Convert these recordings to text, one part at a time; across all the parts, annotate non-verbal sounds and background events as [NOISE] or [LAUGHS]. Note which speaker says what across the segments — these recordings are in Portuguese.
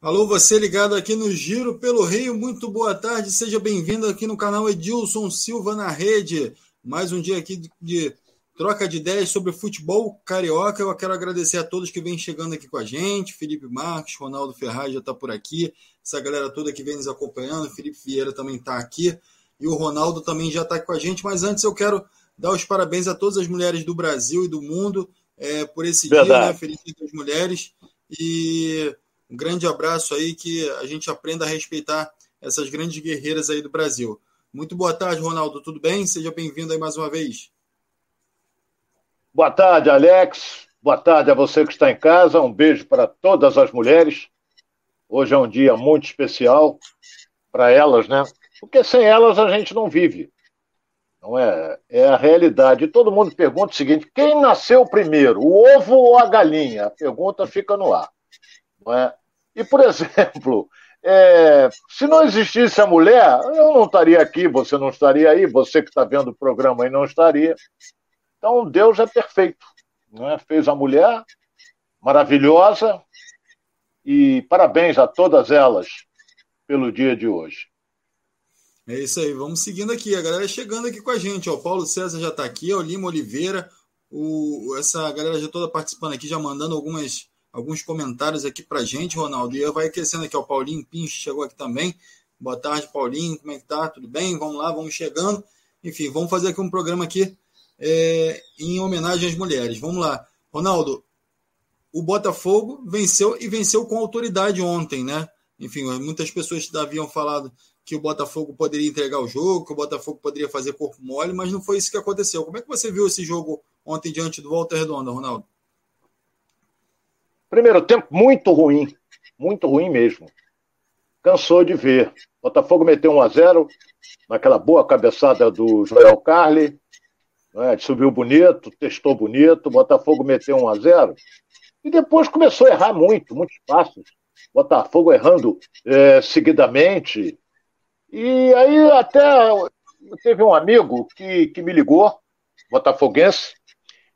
Speaker 1: Alô, você ligado aqui no Giro pelo Rio, muito boa tarde, seja bem-vindo aqui no canal Edilson Silva na Rede. Mais um dia aqui de, troca de ideias sobre futebol carioca. Eu quero agradecer a todos que vêm chegando aqui com a gente. Felipe Marques, Ronaldo Ferraz já está por aqui, essa galera toda que vem nos acompanhando. Felipe Vieira também está aqui e o Ronaldo também já está com a gente. Mas antes eu quero dar os parabéns a todas as mulheres do Brasil e do mundo é, por esse Verdade. dia, né? Feliz Dia das Mulheres. E um grande abraço aí, que a gente aprenda a respeitar essas grandes guerreiras aí do Brasil. Muito boa tarde, Ronaldo. Tudo bem? Seja bem-vindo aí mais uma vez.
Speaker 2: Boa tarde, Alex. Boa tarde a você que está em casa. Um beijo para todas as mulheres. Hoje é um dia muito especial para elas, né? Porque sem elas a gente não vive. Não é? É a realidade. Todo mundo pergunta o seguinte: quem nasceu primeiro, o ovo ou a galinha? A pergunta fica no ar. É? E, por [LAUGHS] exemplo, é, se não existisse a mulher, eu não estaria aqui, você não estaria aí, você que está vendo o programa aí não estaria. Então, Deus é perfeito. Né? Fez a mulher maravilhosa e parabéns a todas elas pelo dia de hoje.
Speaker 1: É isso aí, vamos seguindo aqui. A galera chegando aqui com a gente. O Paulo César já está aqui, o Lima Oliveira, o, essa galera já toda participando aqui, já mandando algumas alguns comentários aqui para gente, Ronaldo. E vai aquecendo aqui, o Paulinho Pincho chegou aqui também. Boa tarde, Paulinho, como é que tá? Tudo bem? Vamos lá, vamos chegando. Enfim, vamos fazer aqui um programa aqui é, em homenagem às mulheres. Vamos lá. Ronaldo, o Botafogo venceu e venceu com autoridade ontem, né? Enfim, muitas pessoas haviam falado que o Botafogo poderia entregar o jogo, que o Botafogo poderia fazer corpo mole, mas não foi isso que aconteceu. Como é que você viu esse jogo ontem diante do Walter Redonda, Ronaldo?
Speaker 2: Primeiro tempo muito ruim, muito ruim mesmo. Cansou de ver. Botafogo meteu 1 a 0 naquela boa cabeçada do Joel Carli. Né? Subiu bonito, testou bonito. Botafogo meteu 1 a 0 e depois começou a errar muito, muitos passos. Botafogo errando é, seguidamente. E aí até teve um amigo que, que me ligou, botafoguense,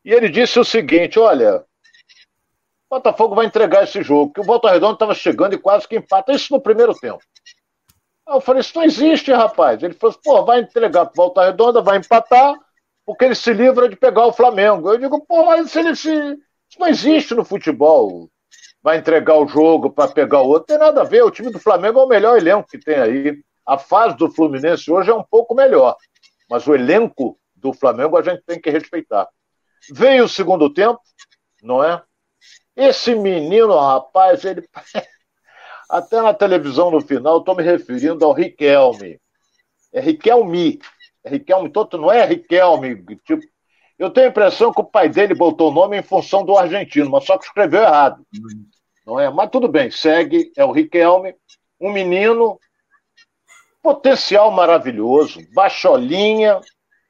Speaker 2: e ele disse o seguinte: olha, Botafogo vai entregar esse jogo, que o Volta Redonda estava chegando e quase que empata. Isso no primeiro tempo. Aí eu falei, isso não existe, rapaz. Ele falou, pô, vai entregar para Volta Redonda, vai empatar, porque ele se livra de pegar o Flamengo. Eu digo, pô, mas ele se... isso não existe no futebol. Vai entregar o jogo para pegar o outro. Tem nada a ver. O time do Flamengo é o melhor elenco que tem aí. A fase do Fluminense hoje é um pouco melhor. Mas o elenco do Flamengo a gente tem que respeitar. Veio o segundo tempo, não é? Esse menino, rapaz, ele. [LAUGHS] Até na televisão no final, estou me referindo ao Riquelme. É Riquelme. É Riquelme, todo não é Riquelme. Tipo, eu tenho a impressão que o pai dele botou o nome em função do argentino, mas só que escreveu errado. Não é? Mas tudo bem, segue, é o Riquelme, um menino, potencial maravilhoso, baixolinha,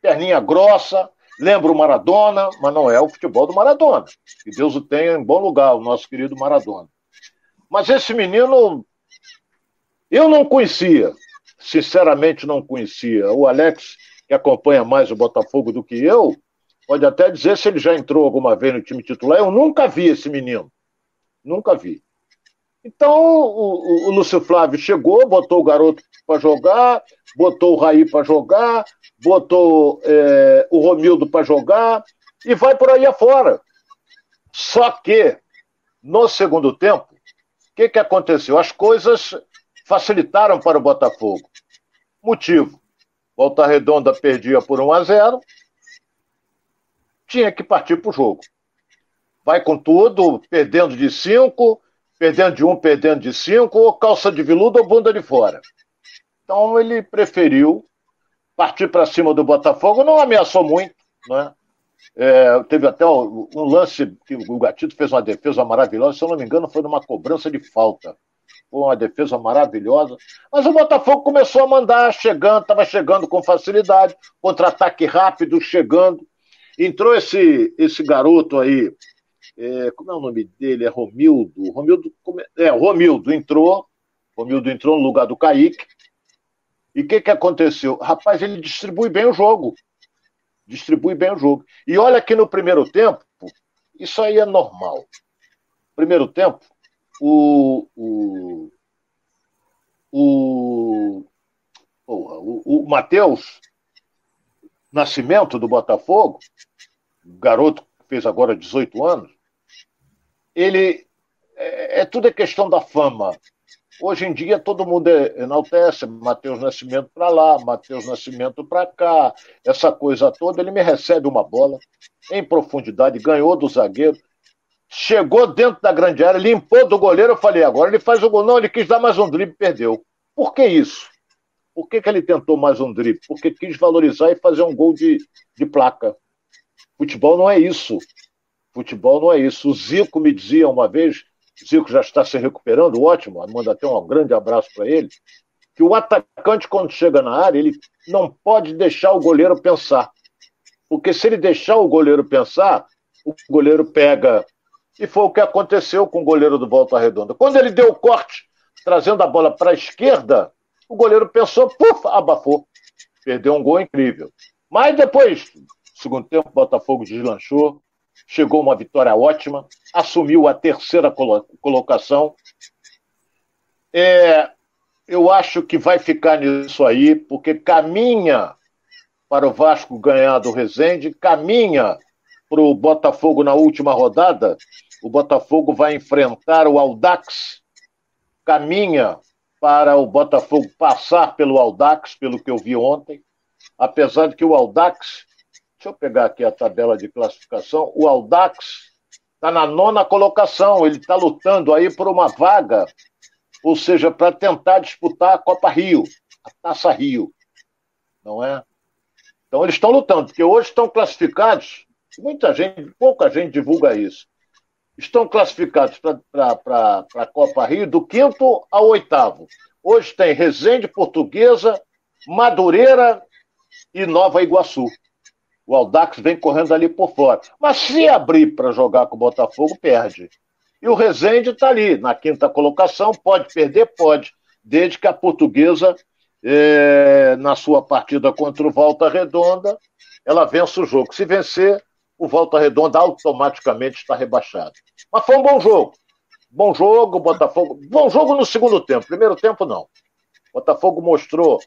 Speaker 2: perninha grossa, Lembra o Maradona, mas não é o futebol do Maradona. Que Deus o tenha em bom lugar, o nosso querido Maradona. Mas esse menino, eu não conhecia, sinceramente não conhecia. O Alex, que acompanha mais o Botafogo do que eu, pode até dizer se ele já entrou alguma vez no time titular. Eu nunca vi esse menino. Nunca vi. Então, o, o, Lúcio Flávio chegou, botou o garoto para jogar, botou o Raí para jogar, botou é, o Romildo para jogar e vai por aí afora. Só que, no segundo tempo, o que, que aconteceu? As coisas facilitaram para o Botafogo. Motivo: Volta Redonda perdia por 1 a 0 tinha que partir para o jogo. Vai com tudo, perdendo de 5, perdendo de 1, um, perdendo de 5, ou calça de veludo ou bunda de fora. Então ele preferiu partir para cima do Botafogo, não ameaçou muito, né? É, teve até um lance que o Gatito fez uma defesa maravilhosa, se eu não me engano, foi numa cobrança de falta. Foi uma defesa maravilhosa. Mas o Botafogo começou a mandar, chegando, estava chegando com facilidade, contra-ataque rápido, chegando. Entrou esse, esse garoto aí, é, como é o nome dele? É Romildo. Romildo é, Romildo entrou. Romildo entrou no lugar do Kaique. E o que, que aconteceu? Rapaz, ele distribui bem o jogo. Distribui bem o jogo. E olha que no primeiro tempo, isso aí é normal. Primeiro tempo, o. o o, o, o Matheus Nascimento do Botafogo, garoto que fez agora 18 anos, ele é, é tudo é questão da fama. Hoje em dia todo mundo enaltece Matheus Nascimento para lá, Matheus Nascimento para cá, essa coisa toda. Ele me recebe uma bola em profundidade, ganhou do zagueiro, chegou dentro da grande área, limpou do goleiro. Eu falei, agora ele faz o gol. Não, ele quis dar mais um drible e perdeu. Por que isso? Por que, que ele tentou mais um drible? Porque quis valorizar e fazer um gol de, de placa. Futebol não é isso. Futebol não é isso. O Zico me dizia uma vez, Zico já está se recuperando, ótimo, manda até um grande abraço para ele, que o atacante, quando chega na área, ele não pode deixar o goleiro pensar. Porque se ele deixar o goleiro pensar, o goleiro pega. E foi o que aconteceu com o goleiro do Volta Redonda. Quando ele deu o corte, trazendo a bola para a esquerda, o goleiro pensou, puf, abafou. Perdeu um gol incrível. Mas depois, segundo tempo, o Botafogo deslanchou, chegou uma vitória ótima, assumiu a terceira colocação. É, eu acho que vai ficar nisso aí, porque caminha para o Vasco ganhar do Resende, caminha para o Botafogo na última rodada. O Botafogo vai enfrentar o Aldax, caminha para o Botafogo passar pelo Aldax, pelo que eu vi ontem, apesar de que o Aldax, deixa eu pegar aqui a tabela de classificação, o Aldax está na nona colocação, ele está lutando aí por uma vaga, ou seja, para tentar disputar a Copa Rio, a Taça Rio, não é? Então eles estão lutando, porque hoje estão classificados, muita gente, pouca gente divulga isso estão classificados para a Copa Rio do quinto ao oitavo. Hoje tem Resende, Portuguesa, Madureira e Nova Iguaçu. O Aldax vem correndo ali por fora. Mas se abrir para jogar com o Botafogo, perde. E o Resende está ali, na quinta colocação, pode perder? Pode, desde que a portuguesa, é, na sua partida contra o Volta Redonda, ela vença o jogo. Se vencer, o Volta Redonda automaticamente está rebaixado. Mas foi um bom jogo. Bom jogo, Botafogo. Bom jogo no segundo tempo. Primeiro tempo, não. Botafogo mostrou,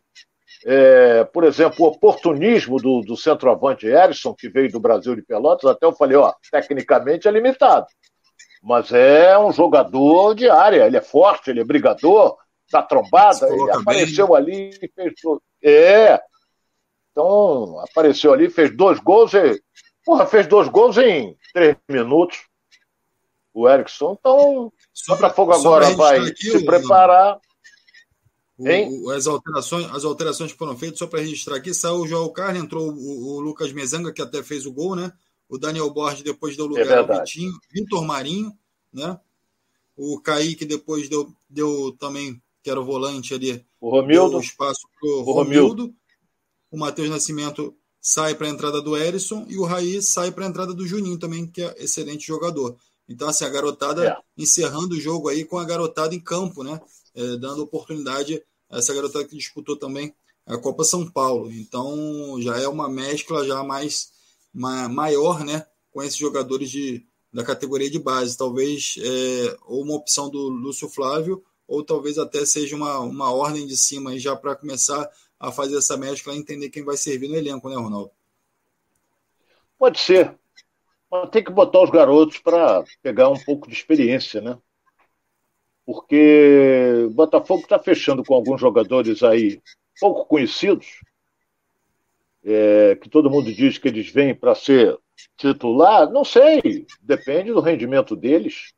Speaker 2: é, por exemplo, o oportunismo do, do centroavante Erison, que veio do Brasil de Pelotas. Até eu falei, ó, tecnicamente é limitado. Mas é um jogador de área. Ele é forte, ele é brigador, dá trombada. Ele apareceu ali e fez tudo. É. Então, apareceu ali, fez dois gols e Porra, fez dois gols em três minutos. O Erickson. Então, só para fogo agora vai aqui, se preparar.
Speaker 1: O, as, alterações, as alterações que foram feitas, só para registrar aqui, saiu o João Carlos, entrou o, o, Lucas Mezanga, que até fez o gol, né? O Daniel Borges depois deu lugar é ao Vitinho, Vitor Marinho, né? O Kaique depois deu, deu também, que era o volante ali,
Speaker 2: o Romildo.
Speaker 1: espaço para o Romildo. O Matheus Nascimento sai para a entrada do Erisson e o Raí sai para a entrada do Juninho também, que é excelente jogador. Então, assim, a garotada é. encerrando o jogo aí com a garotada em campo, né? É, dando oportunidade a essa garotada que disputou também a Copa São Paulo. Então, já é uma mescla já mais ma, maior, né? Com esses jogadores de, da categoria de base. Talvez é, ou uma opção do Lúcio Flávio, ou talvez até seja uma, uma ordem de cima já para começar a fazer essa mescla e entender quem vai servir no elenco, né, Ronaldo?
Speaker 2: Pode ser. Mas tem que botar os garotos para pegar um pouco de experiência, né? Porque o Botafogo está fechando com alguns jogadores aí pouco conhecidos, é, que todo mundo diz que eles vêm para ser titular. Não sei, depende do rendimento deles.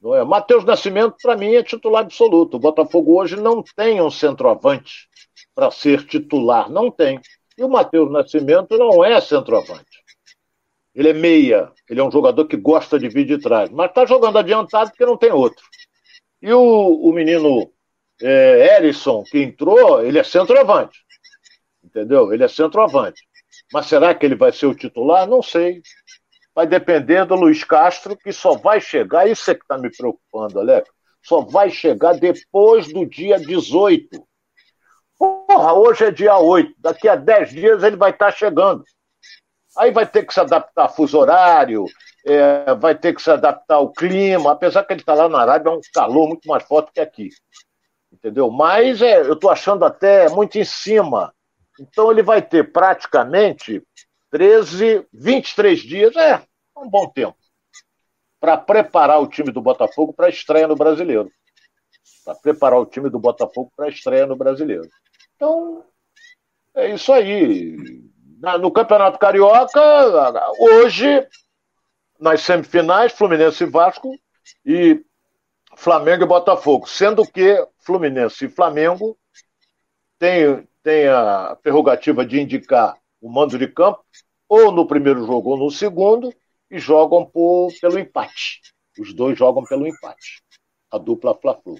Speaker 2: Não é? Matheus Nascimento, para mim, é titular absoluto. O Botafogo hoje não tem um centroavante para ser titular. Não tem. E o Matheus Nascimento não é centroavante. Ele é meia. Ele é um jogador que gosta de vir de trás. Mas está jogando adiantado porque não tem outro. E o, o menino é, Erisson, que entrou, ele é centroavante. Entendeu? Ele é centroavante. Mas será que ele vai ser o titular? Não sei. Vai depender do Luiz Castro, que só vai chegar, isso é que está me preocupando, Alex, só vai chegar depois do dia 18. Porra, hoje é dia 8, daqui a 10 dias ele vai estar chegando. Aí vai ter que se adaptar a fuso horário, é, vai ter que se adaptar ao clima, apesar que ele está lá na Arábia, é um calor muito mais forte que aqui. Entendeu? Mas é, eu estou achando até muito em cima Então ele vai ter praticamente 13, 23 dias, é, um bom tempo, para preparar o time do Botafogo para a estreia no Brasileiro. Para preparar o time do Botafogo para a estreia no Brasileiro. Então, é isso aí. No Campeonato Carioca, hoje, nas semifinais, Fluminense e Vasco e Flamengo e Botafogo. Sendo que Fluminense e Flamengo têm, têm a prerrogativa de indicar o mando de campo, ou no primeiro jogo ou no segundo, e jogam por, pelo empate. Os dois jogam pelo empate. A dupla Fla-Flu.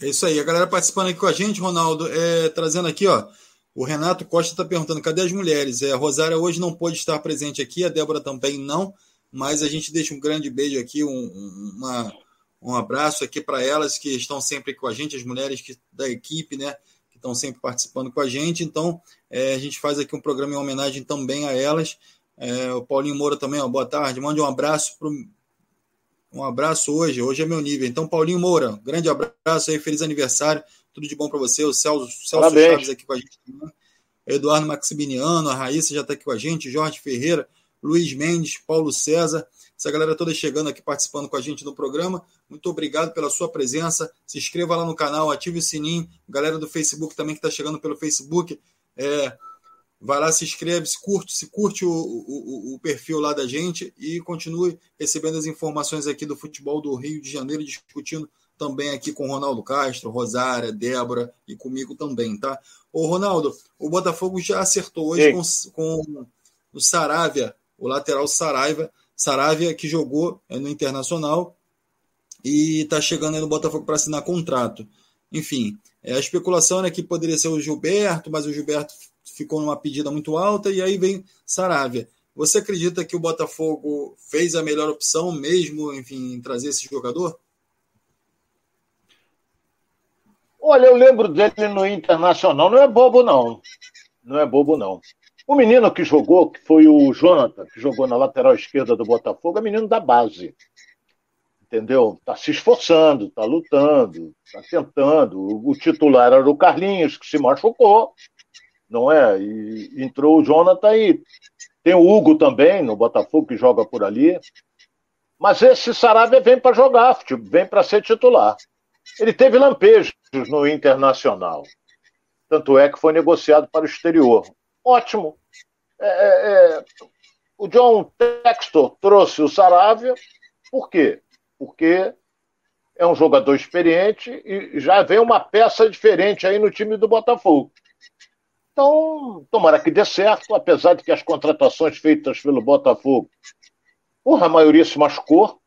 Speaker 1: É isso aí. A galera participando aqui com a gente, Ronaldo, é, trazendo aqui, ó. O Renato Costa está perguntando: cadê as mulheres? É, a Rosária hoje não pôde estar presente aqui, a Débora também não, mas a gente deixa um grande beijo aqui, um, uma, um abraço aqui para elas que estão sempre com a gente, as mulheres que, da equipe, né? Que estão sempre participando com a gente. Então, é, a gente faz aqui um programa em homenagem também a elas. É, o Paulinho Moura também, ó, boa tarde. Mande um abraço para um abraço hoje, hoje é meu nível. Então, Paulinho Moura, grande abraço aí, feliz aniversário, tudo de bom para você. O Celso, Celso Chaves aqui com a gente. Eduardo Maximiliano, a Raíssa já está aqui com a gente, Jorge Ferreira, Luiz Mendes, Paulo César, essa galera toda chegando aqui participando com a gente no programa. Muito obrigado pela sua presença. Se inscreva lá no canal, ative o sininho. Galera do Facebook também que está chegando pelo Facebook. É, Vai lá, se inscreve, se curte, se curte o, o, o, perfil lá da gente e continue recebendo as informações aqui do futebol do Rio de Janeiro, discutindo também aqui com Ronaldo Castro, Rosária, Débora e comigo também, tá? Ô, Ronaldo, o Botafogo já acertou hoje com, com, o Saravia, o lateral Saraiva, Saravia que jogou é, no Internacional e está chegando aí no Botafogo para assinar contrato. Enfim, é, a especulação era que poderia ser o Gilberto, mas o Gilberto ficou numa pedida muito alta, e aí vem Saravia. Você acredita que o Botafogo fez a melhor opção mesmo, enfim, em trazer esse jogador?
Speaker 2: Olha, eu lembro dele no Internacional, não é bobo não. Não é bobo não. O menino que jogou, que foi o Jonathan, que jogou na lateral esquerda do Botafogo, é menino da base. Entendeu? Está se esforçando, está lutando, está tentando. O titular era o Carlinhos, que se machucou não é? E entrou o Jonathan e tem o Hugo também no Botafogo que joga por ali. Mas esse Sarabia vem para jogar, vem para ser titular. Ele teve lampejos no Internacional. Tanto é que foi negociado para o exterior. Ótimo. É, é, é o John Textor trouxe o Saravia. Por quê? Porque é um jogador experiente e já vem uma peça diferente aí no time do Botafogo. Então, tomara que dê certo, apesar de que as contratações feitas pelo Botafogo, porra, a maioria se machucou,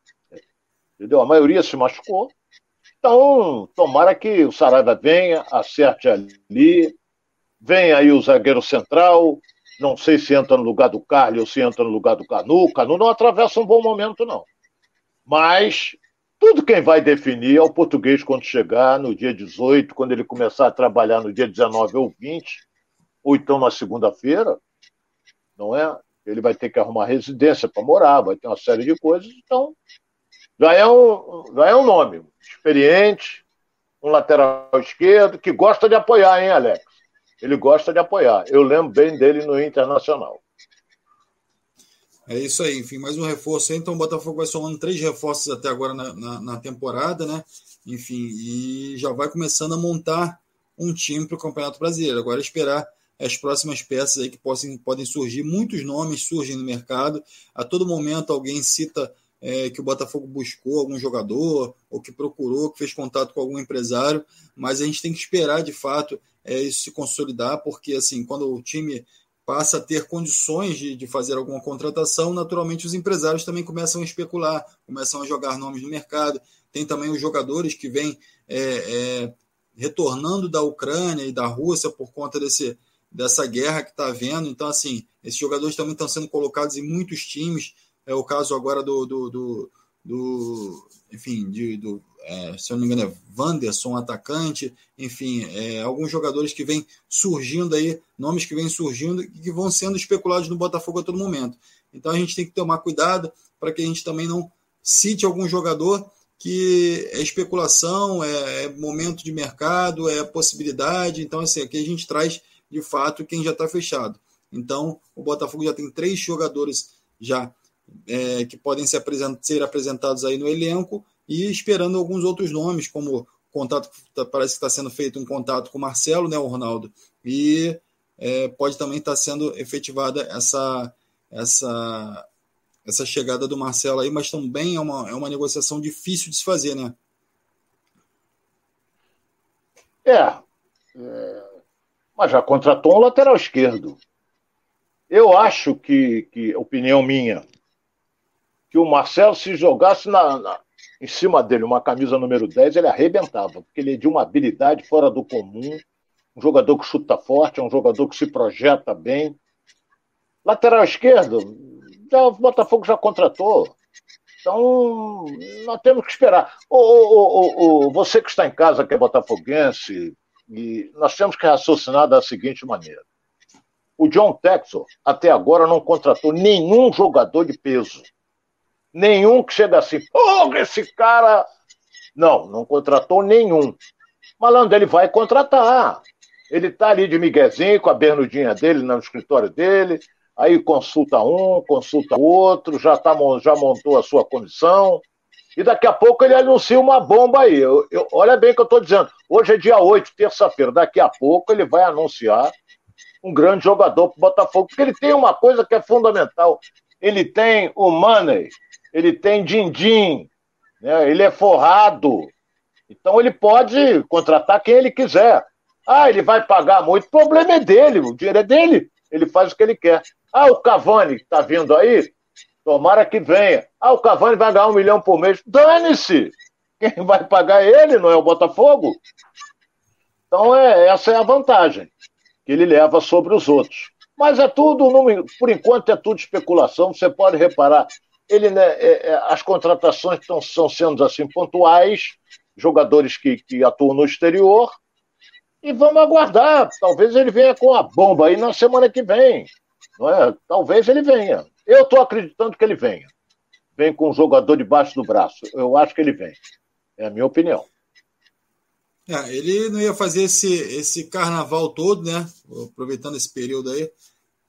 Speaker 2: entendeu? A maioria se machucou. Então, tomara que o Saraiva venha, acerte ali, venha aí o zagueiro central, não sei se entra no lugar do Carlos ou se entra no lugar do Canu. Canu não atravessa um bom momento, não. Mas tudo quem vai definir é o português quando chegar no dia 18, quando ele começar a trabalhar no dia 19 ou 20 ou então na segunda-feira, não é? Ele vai ter que arrumar residência para morar, vai ter uma série de coisas, então já é um, já é um nome experiente, um lateral esquerdo que gosta de apoiar, hein, Alex? Ele gosta de apoiar. Eu lembro bem dele no Internacional.
Speaker 1: É isso aí, enfim, mais um reforço aí. Então o Botafogo vai somando três reforços até agora na, na, na temporada, né? Enfim, e já vai começando a montar um time para o Campeonato Brasileiro. Agora esperar as próximas peças aí que possam, podem surgir. Muitos nomes surgem no mercado. A todo momento alguém cita é, que o Botafogo buscou algum jogador, ou que procurou, que fez contato com algum empresário, mas a gente tem que esperar de fato é, isso se consolidar, porque assim, quando o time passa a ter condições de, de fazer alguma contratação, naturalmente os empresários também começam a especular, começam a jogar nomes no mercado. Tem também os jogadores que vêm é, é, retornando da Ucrânia e da Rússia por conta desse, dessa guerra que está havendo. Então, assim, esses jogadores também estão sendo colocados em muitos times. É o caso agora do, do, do, do enfim, de, do, é, se eu não me engano, é Wanderson, atacante, enfim, é, alguns jogadores que vêm surgindo aí, nomes que vêm surgindo e que vão sendo especulados no Botafogo a todo momento. Então a gente tem que tomar cuidado para que a gente também não cite algum jogador que é especulação, é, é momento de mercado, é possibilidade. Então, assim, aqui a gente traz de fato quem já está fechado. Então, o Botafogo já tem três jogadores já é, que podem ser, apresent ser apresentados aí no elenco e esperando alguns outros nomes, como contato tá, parece que está sendo feito um contato com o Marcelo, né, o Ronaldo, e é, pode também estar tá sendo efetivada essa essa essa chegada do Marcelo aí, mas também é uma, é uma negociação difícil de se fazer, né?
Speaker 2: É, é mas já contratou um lateral esquerdo. Eu acho que, que opinião minha, que o Marcelo se jogasse na, na, em cima dele uma camisa número 10, ele arrebentava, porque ele é de uma habilidade fora do comum, um jogador que chuta forte, é um jogador que se projeta bem. Lateral esquerdo, já, o Botafogo já contratou. Então, nós temos que esperar. Ô, ô, ô, você que está em casa, que é botafoguense, e nós temos que raciocinar da seguinte maneira. O John Texor, até agora, não contratou nenhum jogador de peso. Nenhum que chega assim, porra, esse cara. Não, não contratou nenhum. Malandro, ele vai contratar. Ele está ali de miguezinho com a bernudinha dele no escritório dele, aí consulta um, consulta outro, já, tá, já montou a sua comissão, e daqui a pouco ele anuncia uma bomba aí. Eu, eu, olha bem o que eu estou dizendo. Hoje é dia 8, terça-feira. Daqui a pouco ele vai anunciar um grande jogador para o Botafogo, porque ele tem uma coisa que é fundamental. Ele tem o money, ele tem din-din, né? ele é forrado. Então ele pode contratar quem ele quiser. Ah, ele vai pagar muito, o problema é dele, o dinheiro é dele, ele faz o que ele quer. Ah, o Cavani que está vindo aí, tomara que venha. Ah, o Cavani vai ganhar um milhão por mês. Dane-se! Quem [LAUGHS] vai pagar é ele, não é o Botafogo? Então é, essa é a vantagem que ele leva sobre os outros. Mas é tudo, por enquanto, é tudo especulação. Você pode reparar, ele, né, é, é, as contratações estão, estão sendo assim pontuais, jogadores que, que atuam no exterior, e vamos aguardar. Talvez ele venha com a bomba aí na semana que vem. Não é? Talvez ele venha. Eu estou acreditando que ele venha. Vem com um jogador debaixo do braço. Eu acho que ele vem. É a minha opinião.
Speaker 1: É, ele não ia fazer esse, esse carnaval todo, né? Aproveitando esse período aí,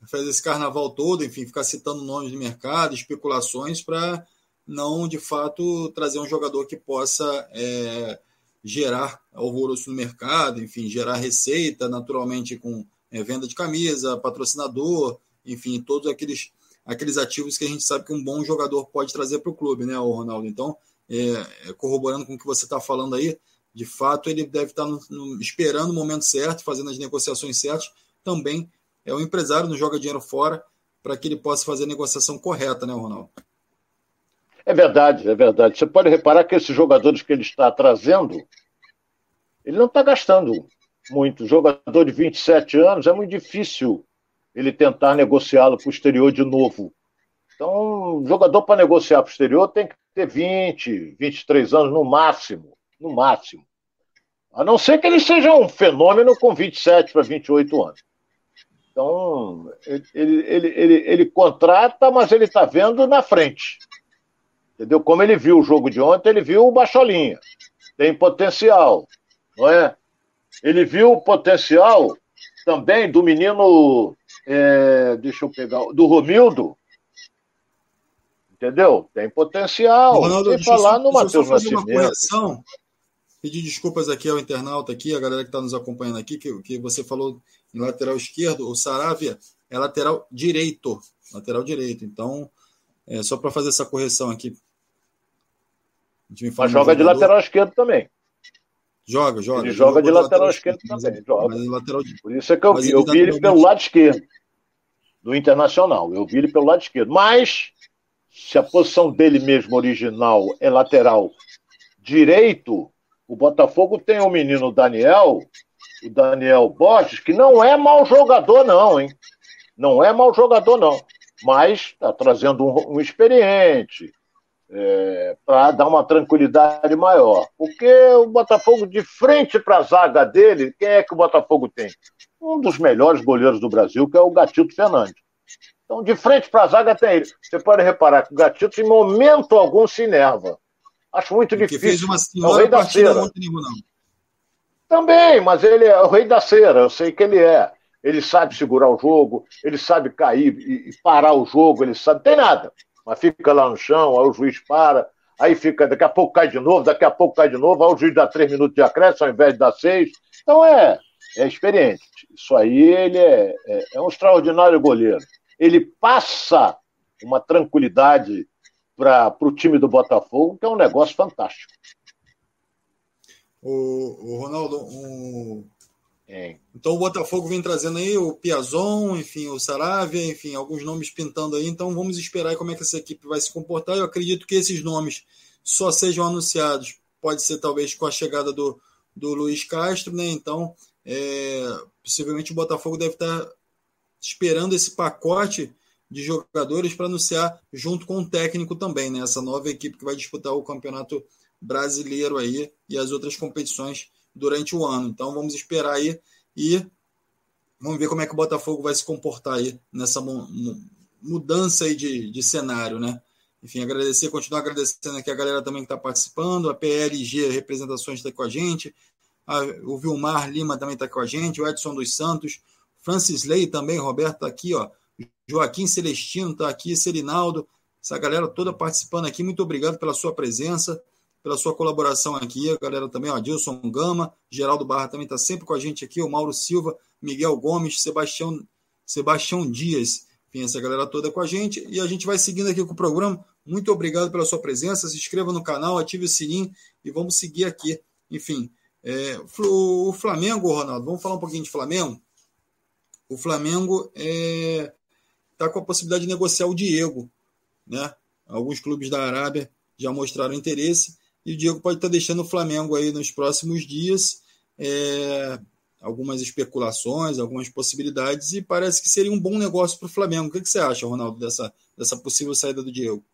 Speaker 1: fazer esse carnaval todo, enfim, ficar citando nomes de mercado, especulações, para não, de fato, trazer um jogador que possa é, gerar alvoroço no mercado, enfim, gerar receita, naturalmente com é, venda de camisa, patrocinador, enfim, todos aqueles, aqueles ativos que a gente sabe que um bom jogador pode trazer para o clube, né, Ronaldo? Então, é, é, corroborando com o que você está falando aí, de fato, ele deve estar tá no, no, esperando o momento certo, fazendo as negociações certas. Também é um empresário, não joga dinheiro fora, para que ele possa fazer a negociação correta, né, Ronaldo?
Speaker 2: É verdade, é verdade. Você pode reparar que esses jogadores que ele está trazendo, ele não está gastando muito. Jogador de 27 anos, é muito difícil ele tentar negociá-lo para o exterior de novo. Então, jogador para negociar para o exterior tem que ter 20, 23 anos no máximo. No máximo. A não ser que ele seja um fenômeno com 27 para 28 anos. Então, ele, ele, ele, ele, contrata, mas ele está vendo na frente. Entendeu? Como ele viu o jogo de ontem, ele viu o Bacholinha. Tem potencial, não é? Ele viu o potencial também do menino, é, deixa eu pegar, do Romildo. Entendeu? Tem potencial.
Speaker 1: Ronaldo, Sem falar no Matheus Nascimento. Pedir desculpas aqui ao internauta aqui, a galera que está nos acompanhando aqui, que, que você falou em lateral esquerdo, o Saravia é lateral direito. Lateral direito. Então, é só para fazer essa correção aqui
Speaker 2: mas joga de lateral esquerdo também.
Speaker 1: Joga, joga.
Speaker 2: Ele joga de lateral, lateral esquerdo, esquerdo também. Joga. Lateral... Por isso é que eu vi. Eu vi ele pelo lado esquerdo do Internacional. Eu vi ele pelo lado esquerdo. Mas, se a posição dele mesmo original é lateral direito, o Botafogo tem o menino Daniel, o Daniel Borges, que não é mau jogador, não, hein? Não é mau jogador, não. Mas está trazendo um, um experiente, é, para dar uma tranquilidade maior. Porque o Botafogo, de frente para a zaga dele, quem é que o Botafogo tem? Um dos melhores goleiros do Brasil, que é o Gatito Fernandes. Então, de frente para a zaga tem ele. Você pode reparar que o Gatito, em momento algum, se enerva. Acho muito Porque difícil.
Speaker 1: fez uma senhora é o rei da cera. Ontem, não.
Speaker 2: Também, mas ele é o rei da cera, eu sei que ele é. Ele sabe segurar o jogo, ele sabe cair e parar o jogo, ele sabe. Tem nada. Mas fica lá no chão, aí o juiz para, aí fica, daqui a pouco cai de novo, daqui a pouco cai de novo, aí o juiz dá três minutos de acréscimo ao invés de dar seis. Então é, é experiente. Isso aí ele é, é, é um extraordinário goleiro. Ele passa uma tranquilidade para o time do Botafogo, que é um negócio fantástico.
Speaker 1: O, o Ronaldo, o... É. então o Botafogo vem trazendo aí o Piazon, enfim, o Saravia, enfim, alguns nomes pintando aí. Então vamos esperar como é que essa equipe vai se comportar. Eu acredito que esses nomes só sejam anunciados, pode ser talvez com a chegada do, do Luiz Castro, né? Então, é, possivelmente o Botafogo deve estar esperando esse pacote de jogadores para anunciar junto com o técnico também, né? Essa nova equipe que vai disputar o campeonato brasileiro aí e as outras competições durante o ano. Então vamos esperar aí e vamos ver como é que o Botafogo vai se comportar aí nessa mudança aí de, de cenário, né? Enfim, agradecer, continuar agradecendo aqui a galera também que está participando, a PLG Representações está com a gente, a, o Vilmar Lima também está com a gente, o Edson dos Santos, Francis Ley também, Roberto está aqui, ó, Joaquim Celestino está aqui, Serinaldo, essa galera toda participando aqui, muito obrigado pela sua presença pela sua colaboração aqui. A galera também, ó, Dilson Gama, Geraldo Barra também está sempre com a gente aqui, o Mauro Silva, Miguel Gomes, Sebastião, Sebastião Dias. Enfim, essa galera toda com a gente. E a gente vai seguindo aqui com o programa. Muito obrigado pela sua presença. Se inscreva no canal, ative o sininho e vamos seguir aqui. Enfim, é, o Flamengo, Ronaldo, vamos falar um pouquinho de Flamengo? O Flamengo está é, tá com a possibilidade de negociar o Diego. Né? Alguns clubes da Arábia já mostraram interesse. E o Diego pode estar deixando o Flamengo aí nos próximos dias. É, algumas especulações, algumas possibilidades, e parece que seria um bom negócio para o Flamengo. O que, que, você acha, Ronaldo, dessa, dessa possível saída do Diego?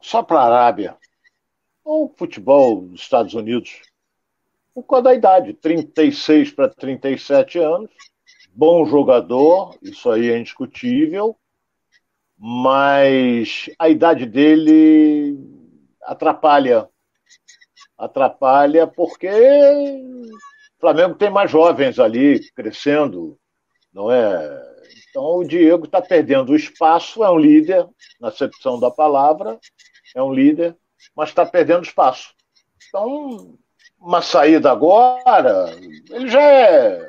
Speaker 2: Só para a Arábia. O futebol dos Estados Unidos, por causa da idade, 36 para 37 anos, bom jogador, isso aí é indiscutível, mas a idade dele atrapalha. Atrapalha porque o Flamengo tem mais jovens ali crescendo, não é? Então o Diego está perdendo o espaço, é um líder, na acepção da palavra, é um líder, mas está perdendo espaço. Então, uma saída agora, ele já é.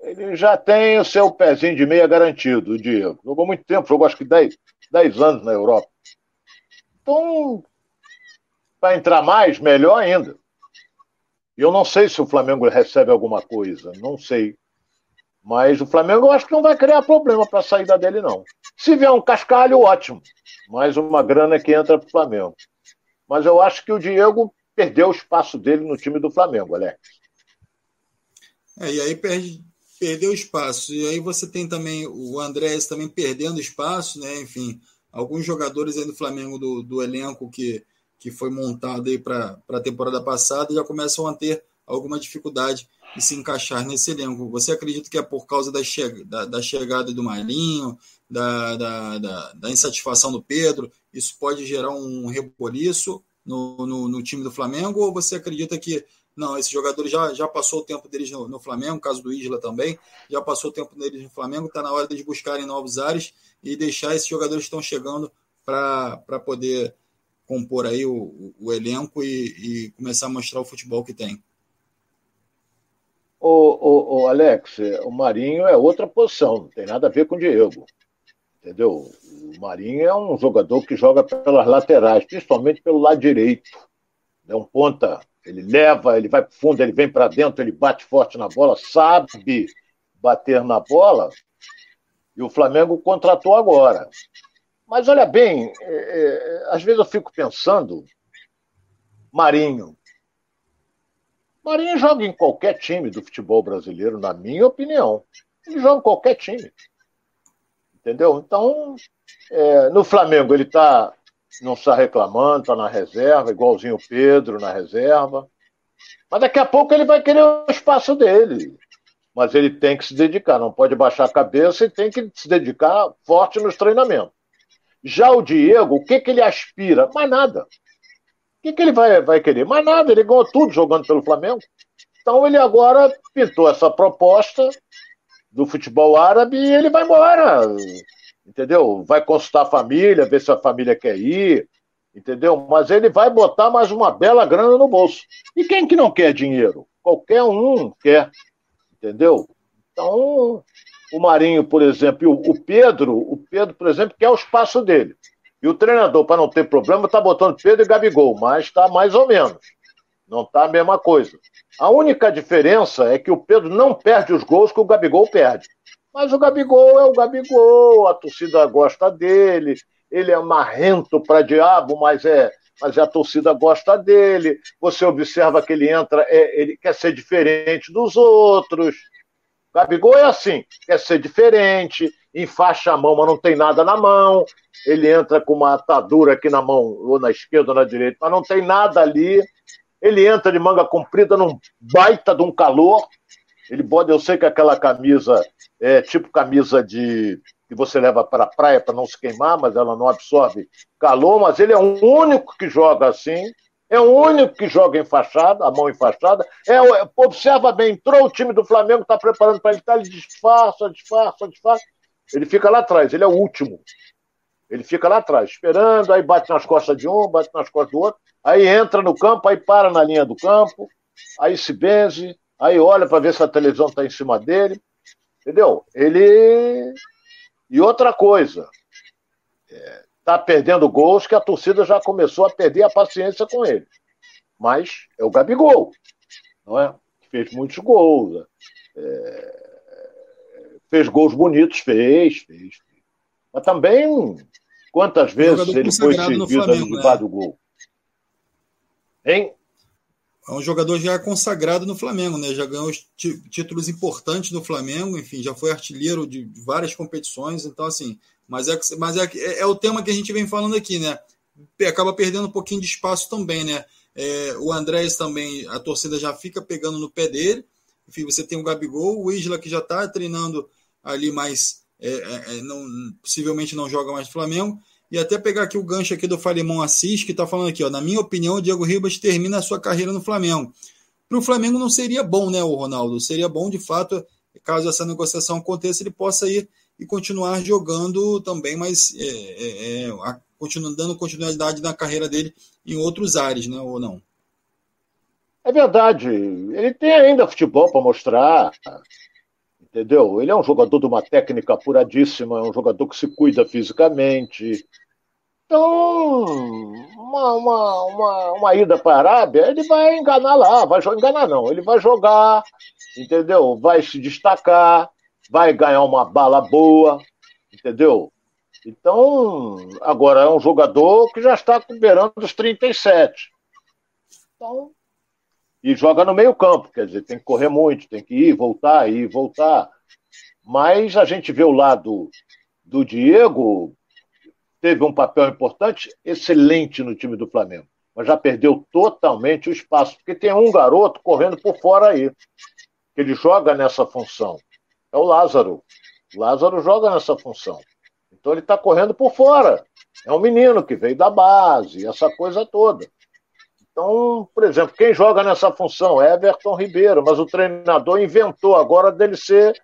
Speaker 2: Ele já tem o seu pezinho de meia garantido, o Diego. Jogou muito tempo, jogou acho que 10, 10 anos na Europa. Então, para entrar mais, melhor ainda. Eu não sei se o Flamengo recebe alguma coisa, não sei. Mas o Flamengo eu acho que não vai criar problema para a saída dele, não. Se vier um cascalho, ótimo. Mais uma grana que entra para o Flamengo. Mas eu acho que o Diego perdeu o espaço dele no time do Flamengo, Alex.
Speaker 1: É, e aí perde, perdeu espaço. E aí você tem também o Andrés também perdendo espaço, né? Enfim, alguns jogadores aí do Flamengo do, do elenco que que foi montado aí para a temporada passada já começam a ter alguma dificuldade de se encaixar nesse elenco. Você acredita que é por causa da, che da, da chegada do Marinho, da, da, insatisfação do Pedro, isso pode gerar um reboliço no, no, no, time do Flamengo? Ou você acredita que não, esses jogadores já, já passou o tempo deles no, no Flamengo, caso do Isla também, já passou o tempo deles no Flamengo, está na hora deles buscarem novos ares e deixar esses jogadores que estão chegando para poder compor aí o, o elenco e, e, começar a mostrar o futebol que tem.
Speaker 2: O, o, Alex, o Marinho é outra posição, não tem nada a ver com o Diego. Entendeu? O Marinho é um jogador que joga pelas laterais, principalmente pelo lado direito. É um ponta, ele leva, ele vai para fundo, ele vem para dentro, ele bate forte na bola, sabe bater na bola. E o Flamengo contratou agora. Mas olha bem, é, é, às vezes eu fico pensando, Marinho. Marinho joga em qualquer time do futebol brasileiro, na minha opinião. Ele joga em qualquer time. Entendeu? Então, é, no Flamengo ele tá, não está reclamando, está na reserva, igualzinho o Pedro na reserva. Mas daqui a pouco ele vai querer o espaço dele. Mas ele tem que se dedicar, não pode baixar a cabeça e tem que se dedicar forte nos treinamentos. Já o Diego, o que, que ele aspira? Mais nada. que, que ele vai, vai querer? Mais nada, ele ganhou tudo jogando pelo Flamengo. Então ele agora pintou essa proposta do futebol árabe e ele vai embora. Entendeu? Vai consultar a família, ver se a família quer ir, entendeu? Mas ele vai botar mais uma bela grana no bolso. E quem que não quer dinheiro? Qualquer um quer, entendeu? Então, o Marinho, por exemplo, o Pedro, o Pedro, por exemplo, quer o espaço dele. E o treinador, para não ter problema, está botando Pedro e Gabigol, mas está mais ou menos. Não está a mesma coisa. A única diferença é que o Pedro não perde os gols que o Gabigol perde. Mas o Gabigol é o Gabigol, a torcida gosta dele, ele é marrento para diabo, mas é, mas a torcida gosta dele. Você observa que ele entra, é, ele quer ser diferente dos outros. O Gabigol é assim, quer ser diferente, enfaixa a mão, mas não tem nada na mão. Ele entra com uma atadura aqui na mão, ou na esquerda ou na direita, mas não tem nada ali. Ele entra de manga comprida num baita de um calor. Ele pode, eu sei que aquela camisa é tipo camisa de que você leva para a praia para não se queimar, mas ela não absorve calor, mas ele é o único que joga assim. É o único que joga enfaixada, a mão enfaixada. É, observa bem, entrou o time do Flamengo, está preparando para ele, tá, ele disfarça, disfarça, disfarça. Ele fica lá atrás, ele é o último. Ele fica lá atrás, esperando, aí bate nas costas de um, bate nas costas do outro, aí entra no campo, aí para na linha do campo, aí se benze, aí olha para ver se a televisão está em cima dele. Entendeu? Ele. E outra coisa, está perdendo gols que a torcida já começou a perder a paciência com ele. Mas é o Gabigol, não é? Fez muitos gols. É... Fez gols bonitos, fez, fez. Mas também, quantas vezes ele foi servido ali né? do gol? Hein?
Speaker 1: É um jogador já consagrado no Flamengo, né? Já ganhou títulos importantes no Flamengo, enfim, já foi artilheiro de várias competições, então assim, mas é, mas é, é, é o tema que a gente vem falando aqui, né? Acaba perdendo um pouquinho de espaço também, né? É, o Andrés também, a torcida já fica pegando no pé dele. Enfim, você tem o Gabigol, o Isla que já está treinando ali, mas é, é, é, não, possivelmente não joga mais no Flamengo. E até pegar aqui o gancho aqui do Falimão Assis, que está falando aqui, ó, na minha opinião, o Diego Ribas termina a sua carreira no Flamengo. Para o Flamengo não seria bom, né, o Ronaldo? Seria bom, de fato, caso essa negociação aconteça, ele possa ir e continuar jogando também, mas é, é, é, continuando, dando continuidade na carreira dele em outros ares, né? Ou não?
Speaker 2: É verdade. Ele tem ainda futebol para mostrar. Entendeu? Ele é um jogador de uma técnica apuradíssima, é um jogador que se cuida fisicamente. Então, uma, uma, uma, uma ida para a Arábia, ele vai enganar lá, vai enganar não, ele vai jogar, entendeu? Vai se destacar, vai ganhar uma bala boa, entendeu? Então, agora é um jogador que já está beirando os 37. Então, e joga no meio campo, quer dizer, tem que correr muito, tem que ir, voltar, ir, voltar. Mas a gente vê o lado do Diego, teve um papel importante, excelente no time do Flamengo, mas já perdeu totalmente o espaço, porque tem um garoto correndo por fora aí, que ele joga nessa função é o Lázaro. O Lázaro joga nessa função. Então ele está correndo por fora. É um menino que veio da base, essa coisa toda. Então, por exemplo, quem joga nessa função é Everton Ribeiro, mas o treinador inventou agora dele ser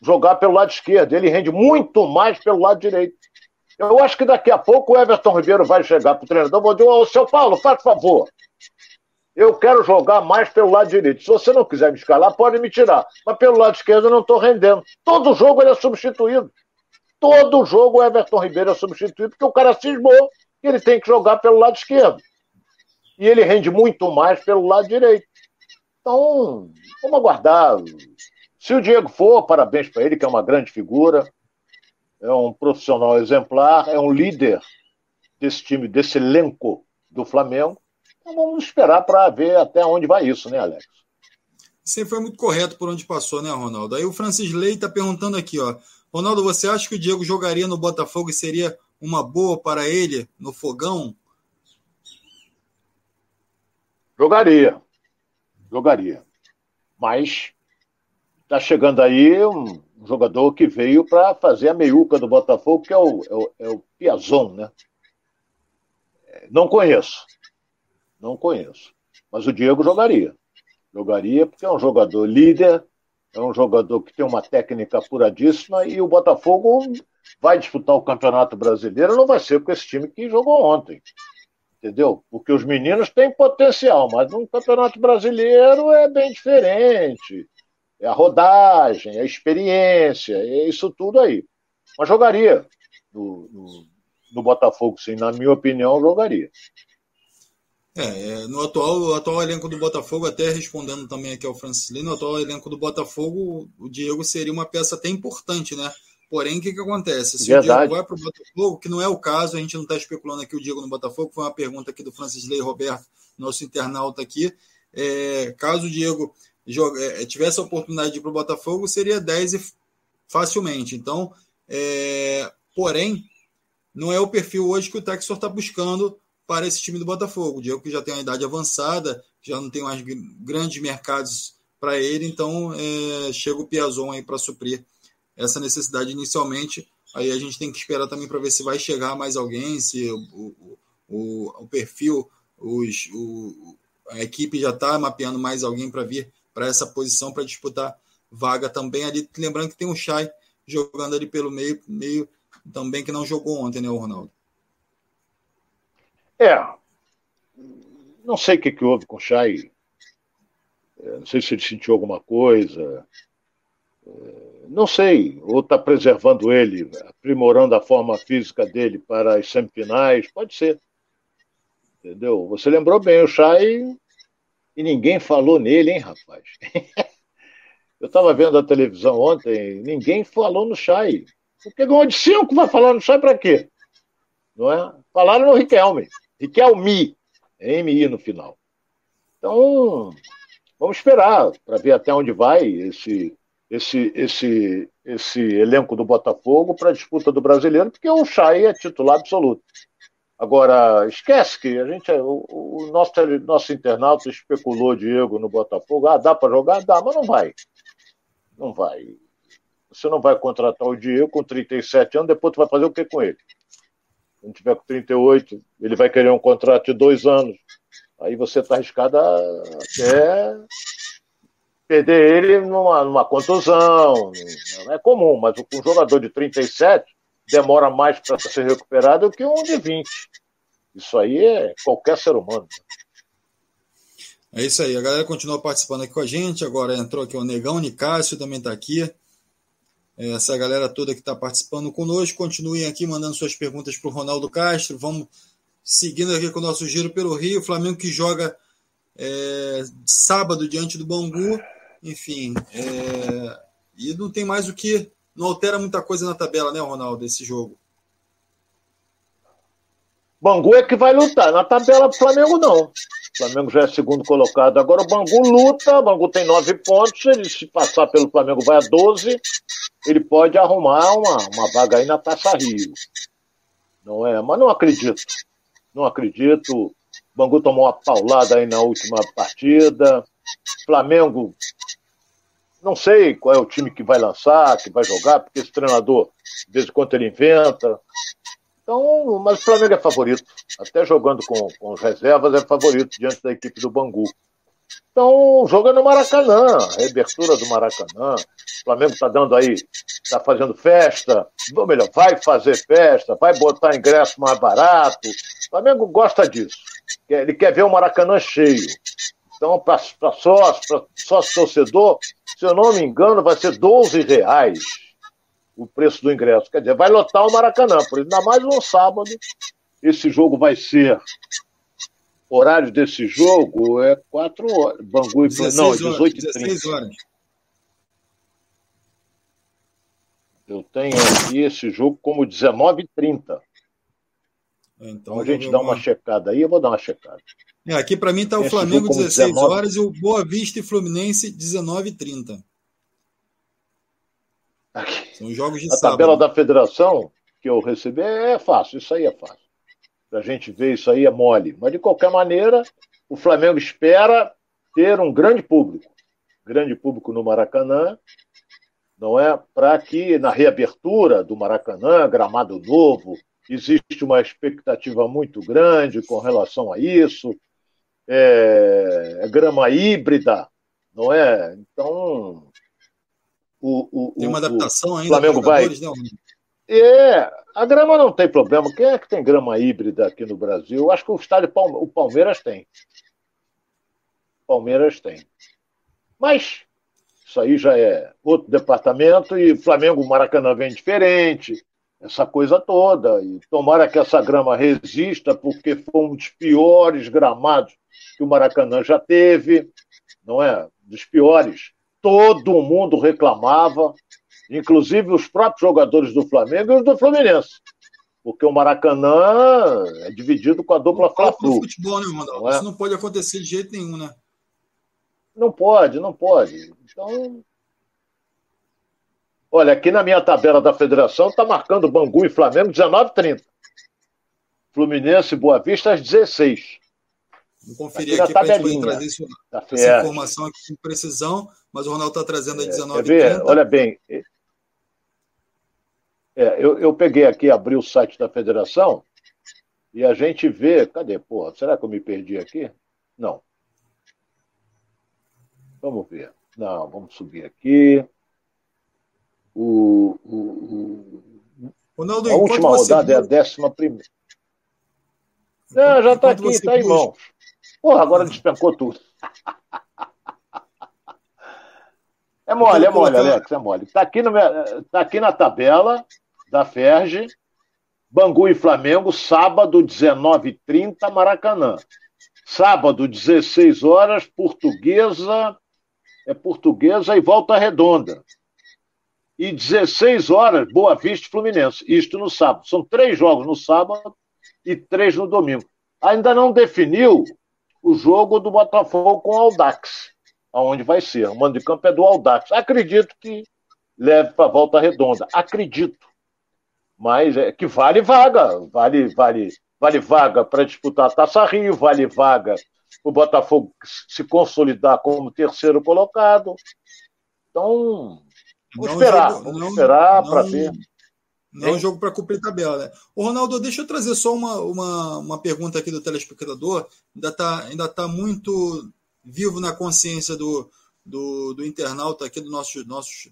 Speaker 2: jogar pelo lado esquerdo. Ele rende muito mais pelo lado direito. Eu acho que daqui a pouco o Everton Ribeiro vai chegar para o treinador e vai dizer: Ô, seu Paulo, faz favor, eu quero jogar mais pelo lado direito. Se você não quiser me escalar, pode me tirar. Mas pelo lado esquerdo eu não estou rendendo. Todo jogo ele é substituído. Todo jogo o Everton Ribeiro é substituído, porque o cara cismou que ele tem que jogar pelo lado esquerdo. E ele rende muito mais pelo lado direito. Então, vamos aguardar. Se o Diego for, parabéns para ele, que é uma grande figura, é um profissional exemplar, é um líder desse time, desse elenco do Flamengo. Então vamos esperar para ver até onde vai isso, né, Alex?
Speaker 1: Você foi muito correto por onde passou, né, Ronaldo? Aí o Francis Lei está perguntando aqui, ó. Ronaldo, você acha que o Diego jogaria no Botafogo e seria uma boa para ele no fogão?
Speaker 2: Jogaria. Jogaria. Mas está chegando aí um jogador que veio para fazer a meiuca do Botafogo, que é o, é o, é o Piazon, né? Não conheço. Não conheço. Mas o Diego jogaria. Jogaria porque é um jogador líder, é um jogador que tem uma técnica apuradíssima e o Botafogo vai disputar o Campeonato Brasileiro, não vai ser com esse time que jogou ontem. Entendeu? Porque os meninos têm potencial, mas no Campeonato Brasileiro é bem diferente. É a rodagem, é a experiência, é isso tudo aí. Mas jogaria no, no, no Botafogo, sim. Na minha opinião, jogaria.
Speaker 1: É, é, no atual, atual elenco do Botafogo, até respondendo também aqui ao Francis Lee, no atual elenco do Botafogo, o Diego seria uma peça até importante, né? Porém, o que, que acontece? Se Verdade. o Diego vai para o Botafogo, que não é o caso, a gente não está especulando aqui o Diego no Botafogo, foi uma pergunta aqui do Francis Lei Roberto, nosso internauta aqui. É, caso o Diego joga, é, tivesse a oportunidade de ir para o Botafogo, seria 10 facilmente. Então, é, porém, não é o perfil hoje que o Texor está buscando para esse time do Botafogo. O Diego que já tem uma idade avançada, já não tem mais grandes mercados para ele, então é, chega o Piazon aí para suprir essa necessidade inicialmente. Aí a gente tem que esperar também para ver se vai chegar mais alguém, se o, o, o, o perfil, os, o, a equipe já está mapeando mais alguém para vir para essa posição para disputar vaga também ali. Lembrando que tem um Chay jogando ali pelo meio, meio também que não jogou ontem, né, o Ronaldo?
Speaker 2: É. Não sei o que, que houve com o Chay. É, não sei se ele sentiu alguma coisa. É, não sei. Ou está preservando ele, aprimorando a forma física dele para as semifinais. Pode ser. Entendeu? Você lembrou bem, o Chay. E ninguém falou nele, hein, rapaz? [LAUGHS] Eu estava vendo a televisão ontem, ninguém falou no Chay. Porque ganhou de cinco, vai falar no Chay para quê? Não é? Falaram no Riquelme. Riquelme. MI no final. Então, vamos esperar para ver até onde vai esse, esse, esse, esse elenco do Botafogo para a disputa do brasileiro, porque o Chay é titular absoluto. Agora, esquece que a gente, o, o nosso, nosso internauta especulou Diego no Botafogo. Ah, dá para jogar? Dá, mas não vai. Não vai. Você não vai contratar o Diego com 37 anos, depois tu vai fazer o que com ele? Quando tiver com 38, ele vai querer um contrato de dois anos. Aí você está arriscado até perder ele numa, numa contusão. Não é comum, mas um jogador de 37 demora mais para ser recuperado do que um de 20. Isso aí é qualquer ser humano.
Speaker 1: É isso aí. A galera continua participando aqui com a gente. Agora entrou aqui o Negão, Nicásio também está aqui. Essa galera toda que está participando conosco. Continuem aqui mandando suas perguntas para o Ronaldo Castro. Vamos seguindo aqui com o nosso giro pelo Rio. Flamengo que joga é, sábado diante do Bangu. Enfim, é, e não tem mais o que. Não altera muita coisa na tabela, né, Ronaldo, esse jogo.
Speaker 2: Bangu é que vai lutar. Na tabela do Flamengo, não. O Flamengo já é segundo colocado. Agora o Bangu luta. O Bangu tem nove pontos. Ele, se passar pelo Flamengo, vai a 12. Ele pode arrumar uma, uma vaga aí na Taça Rio. Não é? Mas não acredito. Não acredito. O Bangu tomou uma paulada aí na última partida. Flamengo. Não sei qual é o time que vai lançar, que vai jogar, porque esse treinador, de vez em quando, ele inventa. Então, mas o Flamengo é favorito. Até jogando com, com reservas é favorito diante da equipe do Bangu. Então, o jogo é no Maracanã, reabertura do Maracanã. O Flamengo está dando aí, está fazendo festa, ou melhor, vai fazer festa, vai botar ingresso mais barato. O Flamengo gosta disso. Ele quer ver o Maracanã cheio. Então, para sócio, para sócio torcedor, se eu não me engano, vai ser 12 reais o preço do ingresso. Quer dizer, vai lotar o Maracanã, por ainda mais um sábado. Esse jogo vai ser. Horário desse jogo é 4 horas. Bangu e Não, 18 h 30 horas. Eu tenho aqui esse jogo como 19h30. Então, então a gente dá uma checada aí, eu vou dar uma checada.
Speaker 1: É, aqui para mim está o Flamengo 16 19... horas e o Boa Vista e Fluminense 19h30.
Speaker 2: São jogos de A sábado. tabela da federação que eu recebi é fácil, isso aí é fácil. Para a gente ver isso aí é mole. Mas, de qualquer maneira, o Flamengo espera ter um grande público. Grande público no Maracanã, não é? Para que na reabertura do Maracanã, gramado novo, existe uma expectativa muito grande com relação a isso. É, é grama híbrida, não é? Então. O, o,
Speaker 1: tem uma adaptação
Speaker 2: o
Speaker 1: ainda.
Speaker 2: Flamengo vai. Né? É, a grama não tem problema. Quem é que tem grama híbrida aqui no Brasil? Eu acho que o estádio Palme... o Palmeiras tem. Palmeiras tem. Mas isso aí já é outro departamento e Flamengo Maracanã vem diferente, essa coisa toda. E tomara que essa grama resista, porque foi um dos piores gramados que o Maracanã já teve, não é? Dos piores. Todo mundo reclamava, inclusive os próprios jogadores do Flamengo e os do Fluminense. Porque o Maracanã é dividido com a dupla
Speaker 1: Fla-Flu. futebol, né? Não é? Isso não pode acontecer de jeito nenhum, né?
Speaker 2: Não pode, não pode. Então. Olha, aqui na minha tabela da federação está marcando Bangu e Flamengo 19h30. Fluminense e Boa Vista às 16
Speaker 1: Vou conferir aqui, aqui para a gente trazer isso, essa informação aqui com precisão, mas o Ronaldo está trazendo aí 19
Speaker 2: é? Olha bem, é, eu, eu peguei aqui, abri o site da federação e a gente vê. Cadê, porra? Será que eu me perdi aqui? Não. Vamos ver. Não, vamos subir aqui. O, o, o... Ronaldo, a última rodada é a décima primeira. Não, já está aqui, está em mãos. Porra, agora despencou tudo. É mole, é mole, Alex, é mole. Está aqui, no, tá aqui na tabela da Ferge, Bangu e Flamengo, sábado, 19h30, Maracanã. Sábado, 16 horas, Portuguesa, é Portuguesa e Volta Redonda. E 16 horas, Boa Vista Fluminense. Isto no sábado. São três jogos no sábado e três no domingo. Ainda não definiu o jogo do Botafogo com o Aldax, aonde vai ser. O mando de campo é do Aldax. Acredito que leve para Volta Redonda. Acredito mas é que vale vaga, vale, vale, vale vaga para disputar a Taça Rio, vale vaga o Botafogo se consolidar como terceiro colocado. Então, vamos esperar, jogo, vamos não, esperar para ver.
Speaker 1: Não é um jogo para cumprir tabela, né? Ô, Ronaldo, deixa eu trazer só uma, uma, uma pergunta aqui do telespectador. Ainda está ainda tá muito vivo na consciência do, do, do internauta aqui, dos nossos, nossos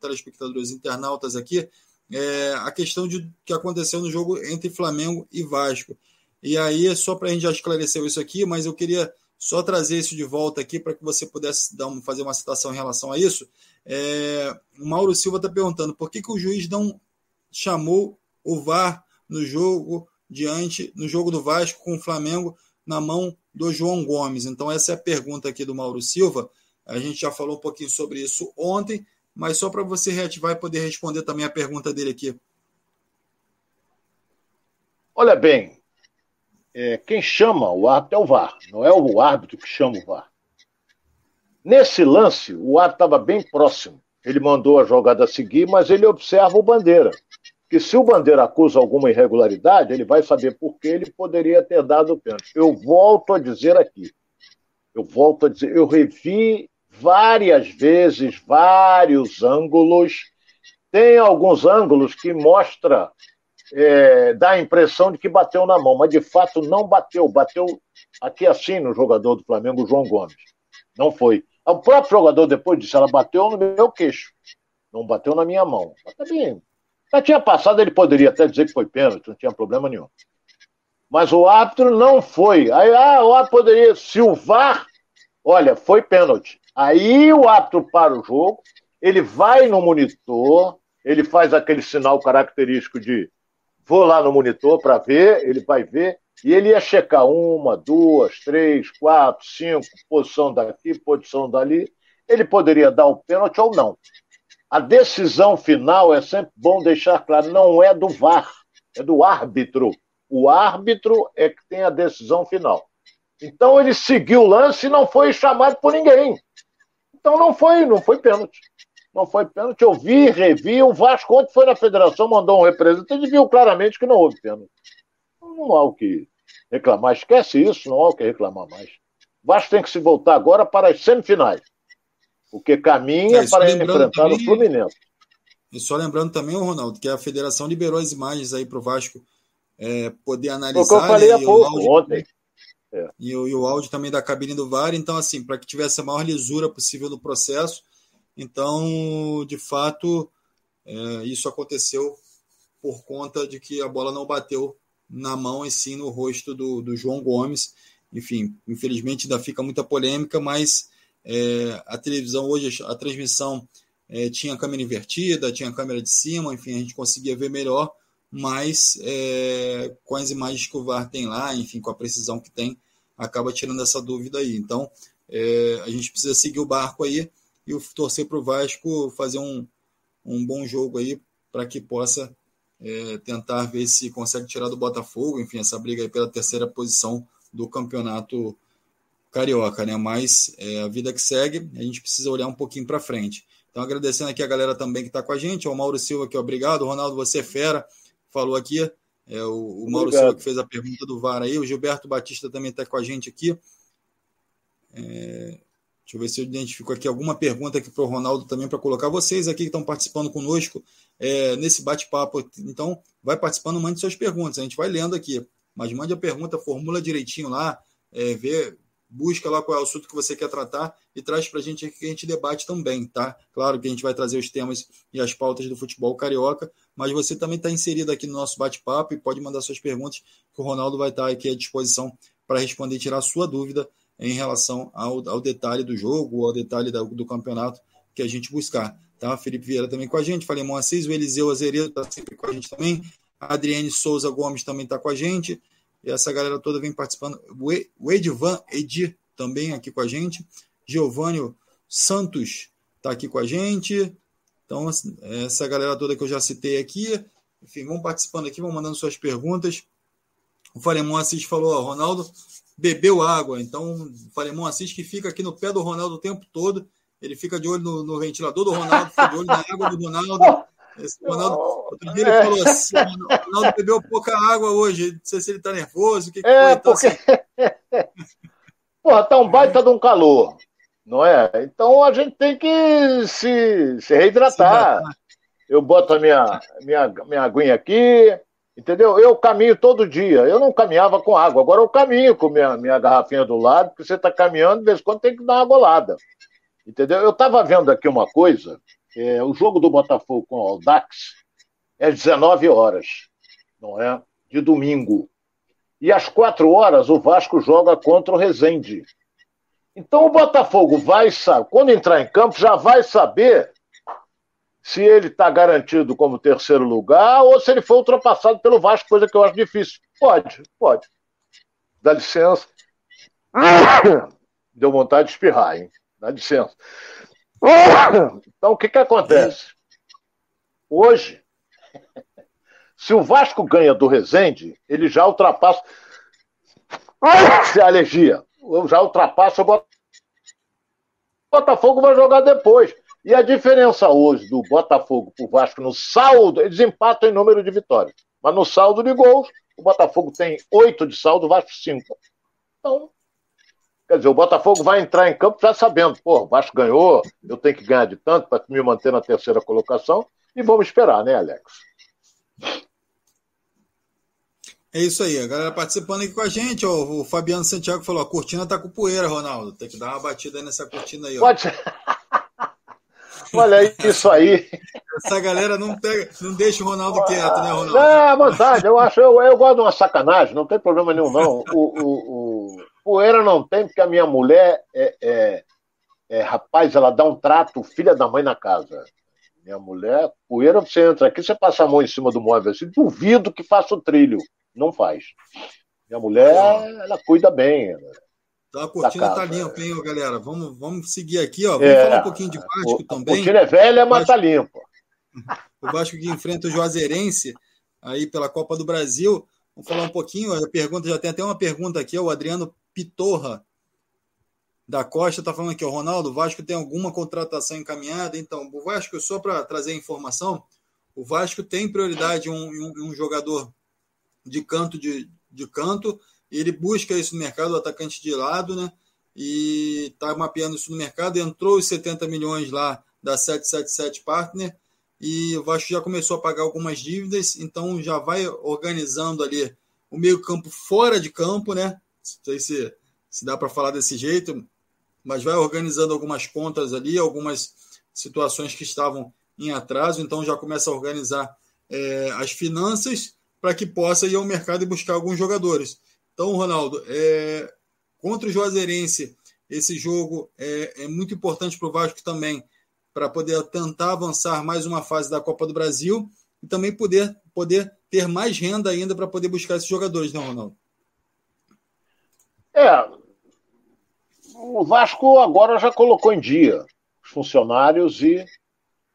Speaker 1: telespectadores internautas aqui, é, a questão de que aconteceu no jogo entre Flamengo e Vasco. E aí, só para a gente já esclareceu isso aqui, mas eu queria só trazer isso de volta aqui para que você pudesse dar fazer uma citação em relação a isso. É, o Mauro Silva está perguntando por que, que o juiz não chamou o VAR no jogo diante no jogo do Vasco com o Flamengo na mão do João Gomes. Então essa é a pergunta aqui do Mauro Silva. A gente já falou um pouquinho sobre isso ontem, mas só para você reativar e poder responder também a pergunta dele aqui.
Speaker 2: Olha bem, é, quem chama o árbitro é o VAR, não é o árbitro que chama o VAR. Nesse lance, o árbitro estava bem próximo. Ele mandou a jogada seguir, mas ele observa o Bandeira. Que se o Bandeira acusa alguma irregularidade, ele vai saber por que ele poderia ter dado o pênalti. Eu volto a dizer aqui, eu volto a dizer, eu revi várias vezes, vários ângulos. Tem alguns ângulos que mostra, é, dá a impressão de que bateu na mão, mas de fato não bateu. Bateu aqui assim no jogador do Flamengo, João Gomes. Não foi. O próprio jogador depois disse, ela bateu no meu queixo. Não bateu na minha mão. Mas também, já tinha passado, ele poderia até dizer que foi pênalti, não tinha problema nenhum. Mas o árbitro não foi. Aí, ah, o árbitro poderia, se o VAR, olha, foi pênalti. Aí o árbitro para o jogo, ele vai no monitor, ele faz aquele sinal característico de vou lá no monitor para ver, ele vai ver, e ele ia checar uma, duas, três, quatro, cinco, posição daqui, posição dali. Ele poderia dar o pênalti ou não. A decisão final é sempre bom deixar claro, não é do VAR, é do árbitro. O árbitro é que tem a decisão final. Então ele seguiu o lance e não foi chamado por ninguém. Então não foi, não foi pênalti. Não foi pênalti. Eu vi, revi. O Vasco, ontem foi na federação, mandou um representante e viu claramente que não houve pênalti. Não há o que reclamar. Esquece isso, não há o que reclamar mais. O Vasco tem que se voltar agora para as semifinais. Porque caminha é, para enfrentar também, o Fluminense.
Speaker 1: E só lembrando também, Ronaldo, que a federação liberou as imagens aí para o Vasco é, poder analisar. O
Speaker 2: que eu falei há pouco, ontem.
Speaker 1: É. E, e, o áudio também da cabine do VAR, então, assim, para que tivesse a maior lisura possível no processo. Então, de fato, é, isso aconteceu por conta de que a bola não bateu na mão e sim no rosto do, do João Gomes. Enfim, infelizmente ainda fica muita polêmica, mas é, a televisão hoje, a transmissão é, tinha câmera invertida, tinha câmera de cima, enfim, a gente conseguia ver melhor, mas é, com as imagens que o VAR tem lá, enfim, com a precisão que tem, acaba tirando essa dúvida aí. Então, é, a gente precisa seguir o barco aí e torcer para o Vasco fazer um, um bom jogo aí para que possa é, tentar ver se consegue tirar do Botafogo, enfim, essa briga aí pela terceira posição do campeonato carioca, né? Mas é, a vida que segue, a gente precisa olhar um pouquinho para frente. Então, agradecendo aqui a galera também que está com a gente, o Mauro Silva aqui, obrigado. Ronaldo, você é fera, falou aqui. É, o, o Mauro Silva que fez a pergunta do VAR aí. O Gilberto Batista também está com a gente aqui. É, deixa eu ver se eu identifico aqui alguma pergunta aqui para o Ronaldo também para colocar. Vocês aqui que estão participando conosco é, nesse bate-papo. Então, vai participando, mande suas perguntas. A gente vai lendo aqui. Mas mande a pergunta, formula direitinho lá, é, vê, busca lá qual é o assunto que você quer tratar e traz para a gente aqui que a gente debate também, tá? Claro que a gente vai trazer os temas e as pautas do futebol carioca, mas você também está inserido aqui no nosso bate-papo e pode mandar suas perguntas, que o Ronaldo vai estar tá aqui à disposição para responder e tirar a sua dúvida em relação ao, ao detalhe do jogo, ao detalhe do, do campeonato que a gente buscar. Tá? Felipe Vieira também com a gente, falei Assis, o Eliseu Azeredo está sempre com a gente também, a Adriane Souza Gomes também está com a gente, e essa galera toda vem participando. O Edvan Edi também aqui com a gente. Giovanni Santos está aqui com a gente. Então, essa galera toda que eu já citei aqui. Enfim, vão participando aqui, vão mandando suas perguntas. O Falemon Assis falou: ó, Ronaldo bebeu água. Então, o Falemon Assis que fica aqui no pé do Ronaldo o tempo todo. Ele fica de olho no, no ventilador do Ronaldo, fica de olho na água do Ronaldo. Esse Ronaldo, outro dia ele é. falou assim: o Ronaldo bebeu pouca água hoje. Não sei se ele está nervoso. O que, que
Speaker 2: é, foi? Então, porque... assim... [LAUGHS] Porra, tá um baita de um calor, não é? Então a gente tem que se, se reidratar. Eu boto a minha, minha, minha aguinha aqui, entendeu? Eu caminho todo dia. Eu não caminhava com água, agora eu caminho com minha, minha garrafinha do lado, porque você está caminhando, de vez em quando tem que dar uma golada. Entendeu? Eu estava vendo aqui uma coisa é, o jogo do Botafogo com o Audax é 19 horas, não é? De domingo. E às 4 horas o Vasco joga contra o Rezende. Então o Botafogo vai saber, quando entrar em campo, já vai saber se ele está garantido como terceiro lugar ou se ele foi ultrapassado pelo Vasco, coisa que eu acho difícil. Pode, pode. Dá licença. Deu vontade de espirrar, hein? Dá licença. Então, o que, que acontece? Hoje, se o Vasco ganha do Rezende, ele já ultrapassa. Se a alergia, já ultrapassa o Botafogo vai jogar depois. E a diferença hoje do Botafogo para o Vasco no saldo, eles empatam em número de vitórias. Mas no saldo de gols, o Botafogo tem oito de saldo, o Vasco cinco. Então, Quer dizer, o Botafogo vai entrar em campo já sabendo, pô, o Vasco ganhou, eu tenho que ganhar de tanto para me manter na terceira colocação, e vamos esperar, né, Alex?
Speaker 1: É isso aí, a galera participando aqui com a gente, ó, o Fabiano Santiago falou, a cortina tá com poeira, Ronaldo, tem que dar uma batida nessa cortina aí, ó.
Speaker 2: Pode Olha isso aí.
Speaker 1: Essa galera não, pega, não deixa o Ronaldo quieto, né, Ronaldo?
Speaker 2: É, vontade, eu acho, eu, eu gosto de uma sacanagem, não tem problema nenhum, não. O, o, o, Poeira não tem, porque a minha mulher é, é, é, rapaz, ela dá um trato filha da mãe na casa. Minha mulher, poeira, você entra aqui, você passa a mão em cima do móvel assim, duvido que faça o trilho. Não faz. Minha mulher, ela cuida bem.
Speaker 1: Então a cortina tá limpa, hein, galera? Vamos, vamos seguir aqui, ó. Vamos é, falar um pouquinho de Vasco
Speaker 2: o,
Speaker 1: também. A
Speaker 2: cortina é velha, mas tá limpa. [LAUGHS]
Speaker 1: O Vasco que enfrenta o Juazeirense aí pela Copa do Brasil. Vamos falar um pouquinho. A pergunta já tem até uma pergunta aqui. O Adriano Pitorra da Costa está falando aqui, o Ronaldo, o Vasco tem alguma contratação encaminhada? Então, o Vasco, só para trazer informação, o Vasco tem prioridade em um, um, um, jogador de canto de, de canto, ele busca isso no mercado, o atacante de lado, né? E está mapeando isso no mercado. Entrou os 70 milhões lá da 777 Partner e o Vasco já começou a pagar algumas dívidas, então já vai organizando ali o meio-campo fora de campo, né? sei se, se dá para falar desse jeito, mas vai organizando algumas contas ali, algumas situações que estavam em atraso, então já começa a organizar é, as finanças para que possa ir ao mercado e buscar alguns jogadores. Então, Ronaldo, é, contra o Juazeirense, esse jogo é, é muito importante para o Vasco também, para poder tentar avançar mais uma fase da Copa do Brasil e também poder, poder ter mais renda ainda para poder buscar esses jogadores, não, Ronaldo?
Speaker 2: É. O Vasco agora já colocou em dia os funcionários e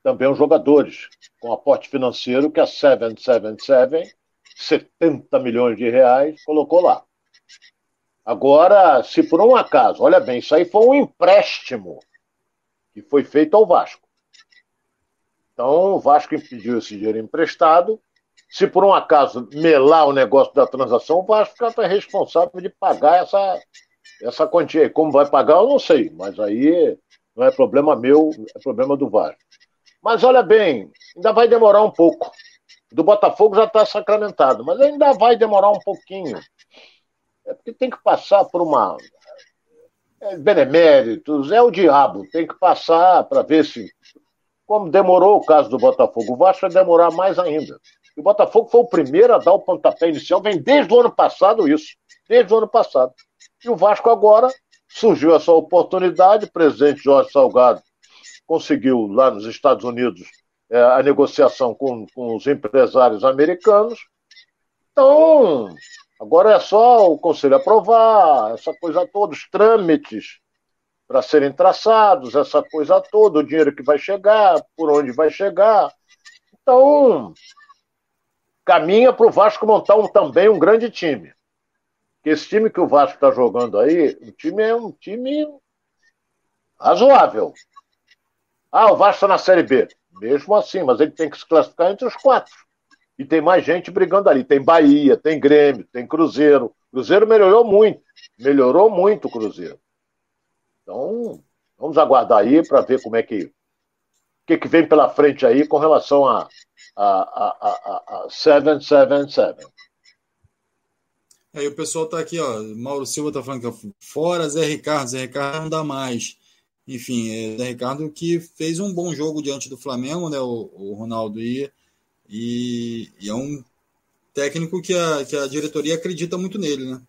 Speaker 2: também os jogadores, com aporte financeiro que a 777, 70 milhões de reais, colocou lá. Agora, se por um acaso, olha bem, isso aí foi um empréstimo que foi feito ao Vasco. Então, o Vasco impediu esse dinheiro emprestado. Se por um acaso melar o negócio da transação, o Vasco está responsável de pagar essa, essa quantia. Como vai pagar, eu não sei, mas aí não é problema meu, é problema do Vasco. Mas olha bem, ainda vai demorar um pouco. Do Botafogo já está sacramentado, mas ainda vai demorar um pouquinho. É porque tem que passar por uma. É, beneméritos, é o diabo, tem que passar para ver se como demorou o caso do Botafogo. O Vasco vai demorar mais ainda. o Botafogo foi o primeiro a dar o pontapé inicial, vem desde o ano passado isso. Desde o ano passado. E o Vasco agora surgiu essa oportunidade, o presidente Jorge Salgado conseguiu lá nos Estados Unidos é, a negociação com, com os empresários americanos. Então, agora é só o conselho aprovar, essa coisa toda, os trâmites para serem traçados, essa coisa toda, o dinheiro que vai chegar, por onde vai chegar. Então, caminha para o Vasco montar um, também um grande time. Porque esse time que o Vasco está jogando aí, o time é um time razoável. Ah, o Vasco está na Série B. Mesmo assim, mas ele tem que se classificar entre os quatro. E tem mais gente brigando ali. Tem Bahia, tem Grêmio, tem Cruzeiro. Cruzeiro melhorou muito. Melhorou muito o Cruzeiro. Então, vamos aguardar aí para ver como é que. O que, que vem pela frente aí com relação a, a, a, a, a 777.
Speaker 1: Aí o pessoal está aqui, ó. Mauro Silva está falando que fora Zé Ricardo, Zé Ricardo não dá mais. Enfim, é Zé Ricardo que fez um bom jogo diante do Flamengo, né? O, o Ronaldo ia. E, e, é um técnico que a, que a diretoria acredita muito nele, né?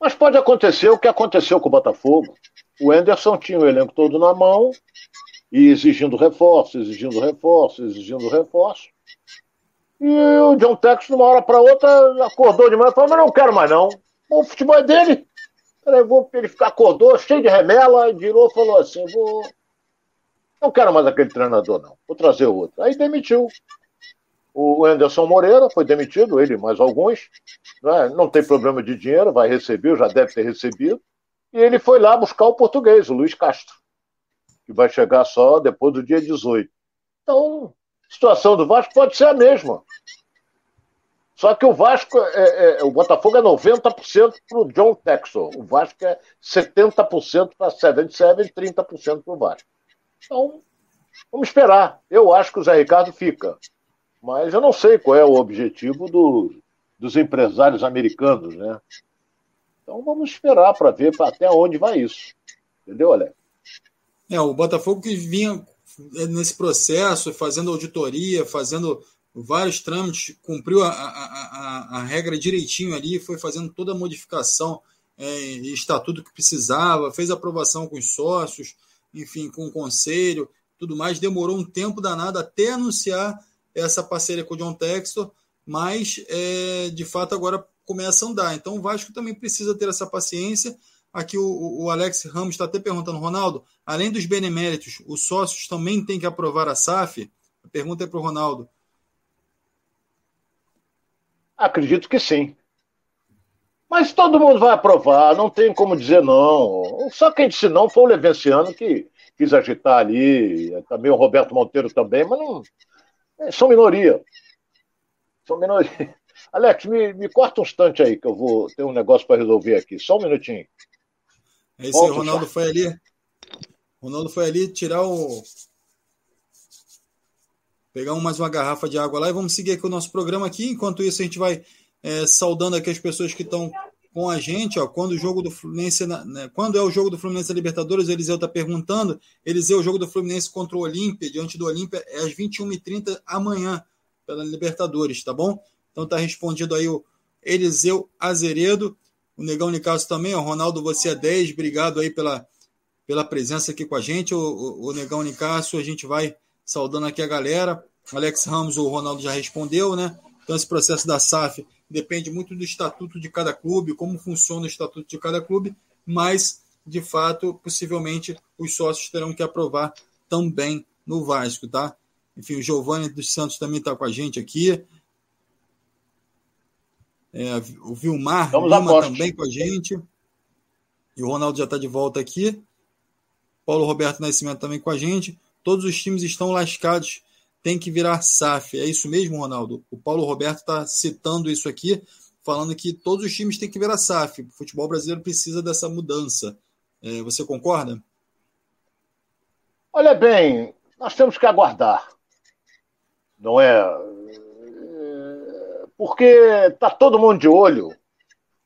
Speaker 2: Mas pode acontecer o que aconteceu com o Botafogo. O Enderson tinha o elenco todo na mão e exigindo reforço, exigindo reforço, exigindo reforço. E o John Tex, de uma hora para outra, acordou de manhã e falou: Mas não quero mais não. O futebol é dele. Ele ficar acordou, cheio de remela, e virou e falou assim: vou... Não quero mais aquele treinador, não. Vou trazer outro. Aí demitiu. O Anderson Moreira foi demitido, ele mais alguns. Né? Não tem problema de dinheiro, vai receber, já deve ter recebido. E ele foi lá buscar o português, o Luiz Castro, que vai chegar só depois do dia 18. Então, a situação do Vasco pode ser a mesma. Só que o Vasco, é, é, o Botafogo é 90% para o John Texel. O Vasco é 70% para 77 e 30% para o Vasco. Então, vamos esperar. Eu acho que o Zé Ricardo fica. Mas eu não sei qual é o objetivo do, dos empresários americanos, né? Então vamos esperar para ver até onde vai isso. Entendeu, Alex?
Speaker 1: É, o Botafogo que vinha nesse processo, fazendo auditoria, fazendo vários trâmites, cumpriu a, a, a, a regra direitinho ali, foi fazendo toda a modificação é, e estatuto que precisava, fez aprovação com os sócios, enfim, com o conselho, tudo mais. Demorou um tempo danado até anunciar essa parceria com o John Textor, mas é, de fato agora começa a andar. Então o Vasco também precisa ter essa paciência. Aqui o, o Alex Ramos está até perguntando, Ronaldo, além dos beneméritos, os sócios também têm que aprovar a SAF? A pergunta é para o Ronaldo.
Speaker 2: Acredito que sim. Mas todo mundo vai aprovar, não tem como dizer não. Só quem disse não foi o Levenciano que quis agitar ali, também o Roberto Monteiro também, mas não, é, são minoria. São minoria. [LAUGHS] Alex, me, me corta um instante aí, que eu vou ter um negócio para resolver aqui. Só um minutinho.
Speaker 1: É isso aí, Ronaldo foi ali. Ronaldo foi ali tirar o. Pegar mais uma garrafa de água lá e vamos seguir aqui o nosso programa aqui. Enquanto isso, a gente vai é, saudando aqui as pessoas que estão com a gente, ó, quando o jogo do Fluminense, né, quando é o jogo do Fluminense na Libertadores, o Eliseu está perguntando, Eliseu, o jogo do Fluminense contra o Olímpia, diante do Olímpia, é às 21h30 amanhã, pela Libertadores, tá bom? Então tá respondido aí o Eliseu Azeredo, o Negão Nicasso também, o Ronaldo, você é 10, obrigado aí pela, pela presença aqui com a gente, o, o, o Negão Nicasso, a gente vai saudando aqui a galera, Alex Ramos, o Ronaldo já respondeu, né? Então esse processo da SAF depende muito do estatuto de cada clube, como funciona o estatuto de cada clube, mas, de fato, possivelmente os sócios terão que aprovar também no Vasco, tá? Enfim, o Giovanni dos Santos também está com a gente aqui. É, o Vilmar Lima também com a gente. E o Ronaldo já está de volta aqui. Paulo Roberto Nascimento também com a gente. Todos os times estão lascados tem que virar SAF. É isso mesmo, Ronaldo? O Paulo Roberto está citando isso aqui, falando que todos os times têm que virar SAF. O futebol brasileiro precisa dessa mudança. É, você concorda?
Speaker 2: Olha bem, nós temos que aguardar. Não é? Porque está todo mundo de olho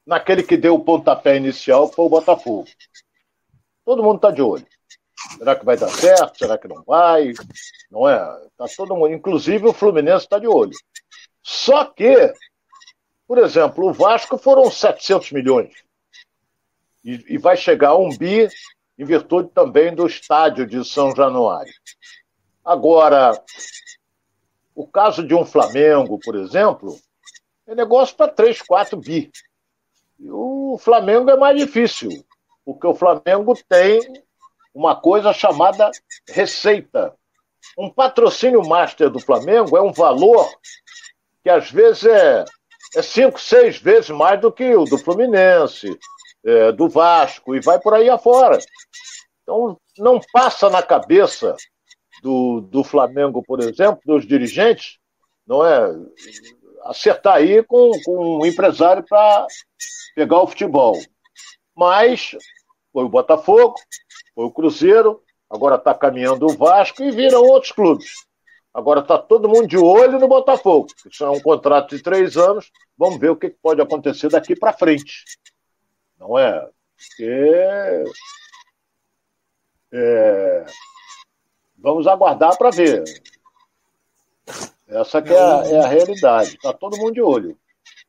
Speaker 2: naquele que deu o pontapé inicial, foi o Botafogo. Todo mundo está de olho. Será que vai dar certo? Será que não vai? Não é? Tá todo mundo, inclusive o Fluminense está de olho. Só que, por exemplo, o Vasco foram 700 milhões e, e vai chegar a um bi em virtude também do estádio de São Januário. Agora, o caso de um Flamengo, por exemplo, é negócio para 3, 4 bi. E o Flamengo é mais difícil, porque o Flamengo tem uma coisa chamada receita. Um patrocínio master do Flamengo é um valor que às vezes é, é cinco, seis vezes mais do que o do Fluminense, é, do Vasco, e vai por aí afora. Então, não passa na cabeça do, do Flamengo, por exemplo, dos dirigentes, não é? Acertar aí com, com um empresário para pegar o futebol. Mas foi o Botafogo, foi o Cruzeiro, agora está caminhando o Vasco e viram outros clubes. Agora está todo mundo de olho no Botafogo. Isso é um contrato de três anos. Vamos ver o que pode acontecer daqui para frente. Não é? Porque. É... Vamos aguardar para ver. Essa que é a, é a realidade. Está todo mundo de olho.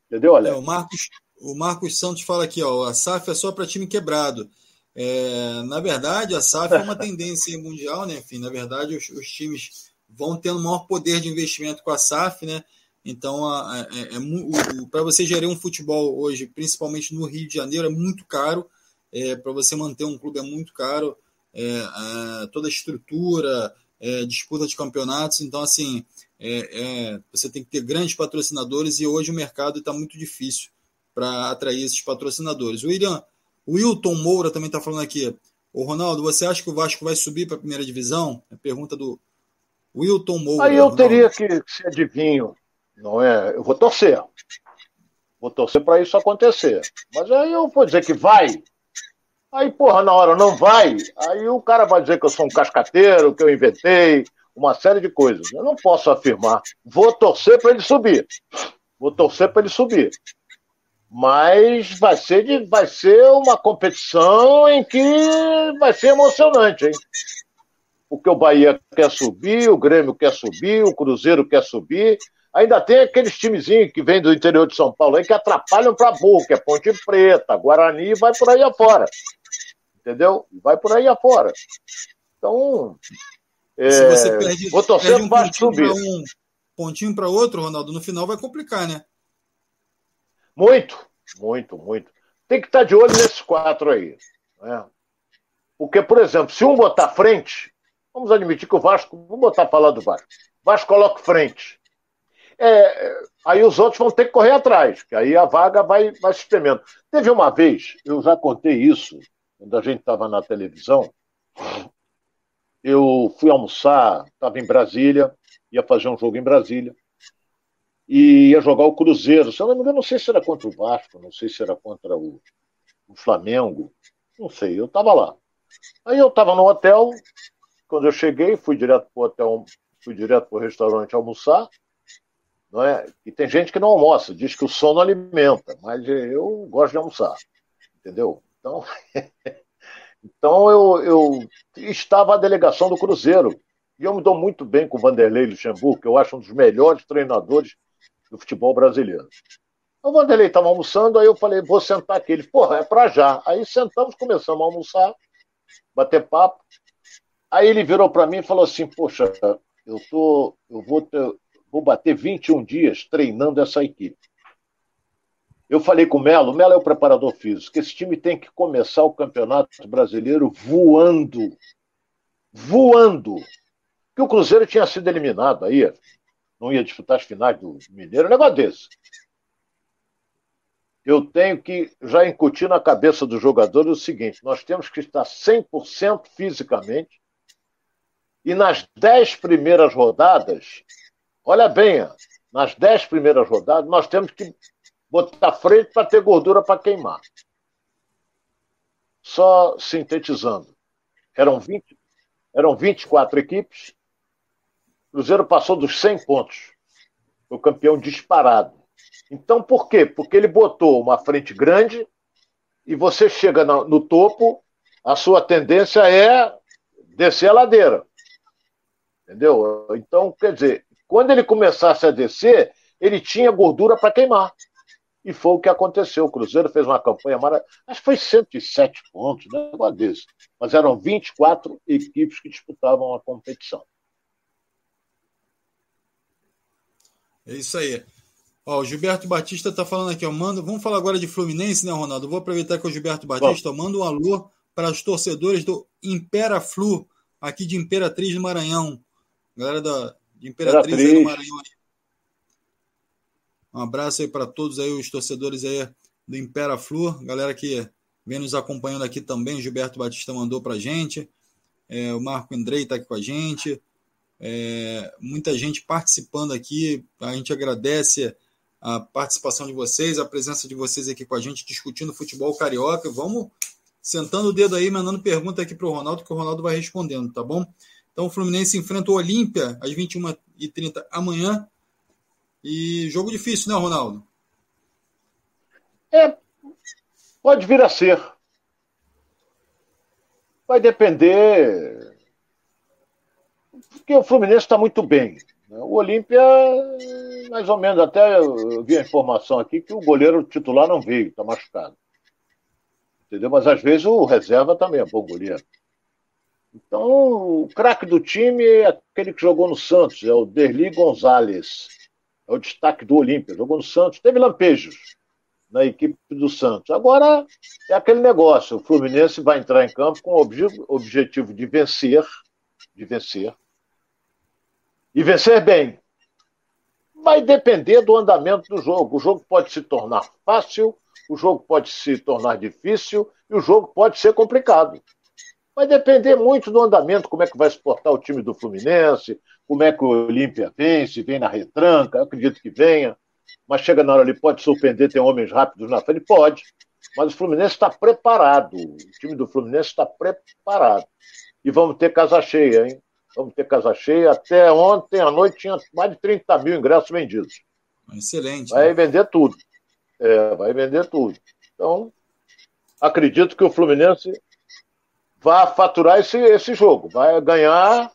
Speaker 2: Entendeu, Alex?
Speaker 1: É, o, Marcos, o Marcos Santos fala aqui, ó, a SAF é só para time quebrado. É, na verdade, a SAF é uma tendência mundial, né? Enfim, na verdade, os, os, times vão tendo maior poder de investimento com a SAF, né? Então, é, é, para você gerar um futebol hoje, principalmente no Rio de Janeiro, é muito caro. É, para você manter um clube é muito caro. É, toda a estrutura, é, disputa de campeonatos. Então, assim, você tem que ter grandes patrocinadores e hoje o mercado está muito difícil para atrair esses patrocinadores. William, o Wilton Moura também está falando aqui. O Ronaldo, você acha que o Vasco vai subir para a primeira divisão? É pergunta do Wilton Moura.
Speaker 2: Aí eu Ronaldo. teria que ser adivinho, não é? Eu vou torcer. Vou torcer para isso acontecer. Mas aí eu vou dizer que vai. Aí, porra, na hora não vai. Aí o cara vai dizer que eu sou um cascateiro, que eu inventei, uma série de coisas. Eu não posso afirmar. Vou torcer para ele subir. Vou torcer para ele subir mas vai ser, de, vai ser uma competição em que vai ser emocionante, hein? Porque o Bahia quer subir, o Grêmio quer subir, o Cruzeiro quer subir. Ainda tem aqueles timezinhos que vêm do interior de São Paulo aí que atrapalham para burro, que é Ponte Preta, Guarani, vai por aí afora. Entendeu? Vai por aí afora. Então,
Speaker 1: é, Se você perde, vou torcer perde um para subir. Um pontinho para outro, Ronaldo, no final vai complicar, né?
Speaker 2: Muito, muito, muito. Tem que estar de olho nesses quatro aí. Né? Porque, por exemplo, se um botar frente, vamos admitir que o Vasco, vamos botar lá do Vasco. Vasco coloca frente. É, aí os outros vão ter que correr atrás, que aí a vaga vai, vai se espremendo. Teve uma vez, eu já contei isso, quando a gente estava na televisão, eu fui almoçar, estava em Brasília, ia fazer um jogo em Brasília, e ia jogar o Cruzeiro. Se eu não me engano, não sei se era contra o Vasco, não sei se era contra o, o Flamengo, não sei, eu estava lá. Aí eu estava no hotel, quando eu cheguei, fui direto para o hotel, fui direto para o restaurante almoçar, Não é? E tem gente que não almoça, diz que o sono alimenta, mas eu gosto de almoçar. Entendeu? Então, [LAUGHS] então eu, eu estava a delegação do Cruzeiro. E eu me dou muito bem com o Vanderlei Luxemburgo, que eu acho um dos melhores treinadores do futebol brasileiro. O Vanderlei estava almoçando, aí eu falei, vou sentar aqui. Ele, porra, é para já. Aí sentamos, começamos a almoçar, bater papo. Aí ele virou para mim e falou assim: Poxa, eu, tô, eu vou, ter, vou bater 21 dias treinando essa equipe. Eu falei com o Melo, o Melo é o preparador físico, que esse time tem que começar o campeonato brasileiro voando. Voando. Que o Cruzeiro tinha sido eliminado aí, não ia disputar as finais do Mineiro, um negócio desse eu tenho que já incutir na cabeça dos jogadores o seguinte: nós temos que estar 100% fisicamente e nas dez primeiras rodadas, olha bem, nas dez primeiras rodadas, nós temos que botar frente para ter gordura para queimar. Só sintetizando, eram, 20, eram 24 equipes, Cruzeiro passou dos 100 pontos, foi o campeão disparado. Então, por quê? Porque ele botou uma frente grande e você chega no, no topo, a sua tendência é descer a ladeira. Entendeu? Então, quer dizer, quando ele começasse a descer, ele tinha gordura para queimar. E foi o que aconteceu. O Cruzeiro fez uma campanha maravilhosa. Acho que foi 107 pontos, né? negócio desse. Mas eram 24 equipes que disputavam a competição.
Speaker 1: É isso aí. Ó, o Gilberto Batista está falando aqui, ó, vamos falar agora de Fluminense, né, Ronaldo? Vou aproveitar que o Gilberto Batista manda um alô para os torcedores do Impera Flu, aqui de Imperatriz do Maranhão. Galera da, de Imperatriz, Imperatriz. do Maranhão. Um abraço aí para todos aí os torcedores aí do Impera Flu, galera que vem nos acompanhando aqui também, o Gilberto Batista mandou para gente, é, o Marco Andrei está aqui com a gente, é, muita gente participando aqui, a gente agradece a participação de vocês, a presença de vocês aqui com a gente, discutindo futebol carioca. Vamos sentando o dedo aí, mandando pergunta aqui para o Ronaldo, que o Ronaldo vai respondendo, tá bom? Então o Fluminense enfrenta o Olímpia às 21h30 amanhã. E jogo difícil, né, Ronaldo?
Speaker 2: É, pode vir a ser. Vai depender. Porque o Fluminense está muito bem. O Olímpia, mais ou menos, até eu vi a informação aqui que o goleiro titular não veio, está machucado. Entendeu? Mas às vezes o reserva também é bom goleiro. Então, o craque do time é aquele que jogou no Santos, é o Derli Gonzalez. É o destaque do Olímpia. Jogou no Santos, teve lampejos na equipe do Santos. Agora é aquele negócio: o Fluminense vai entrar em campo com o objetivo de vencer, de vencer, e vencer bem. Vai depender do andamento do jogo. O jogo pode se tornar fácil, o jogo pode se tornar difícil e o jogo pode ser complicado. Vai depender muito do andamento, como é que vai se portar o time do Fluminense, como é que o Olímpia vem, se vem na retranca, eu acredito que venha. Mas chega na hora ali, pode surpreender, tem homens rápidos na frente? Pode. Mas o Fluminense está preparado. O time do Fluminense está preparado. E vamos ter casa cheia, hein? Vamos ter casa cheia. Até ontem à noite tinha mais de 30 mil ingressos vendidos.
Speaker 1: Excelente.
Speaker 2: Vai né? vender tudo. É, vai vender tudo. Então, acredito que o Fluminense vai faturar esse, esse jogo. Vai ganhar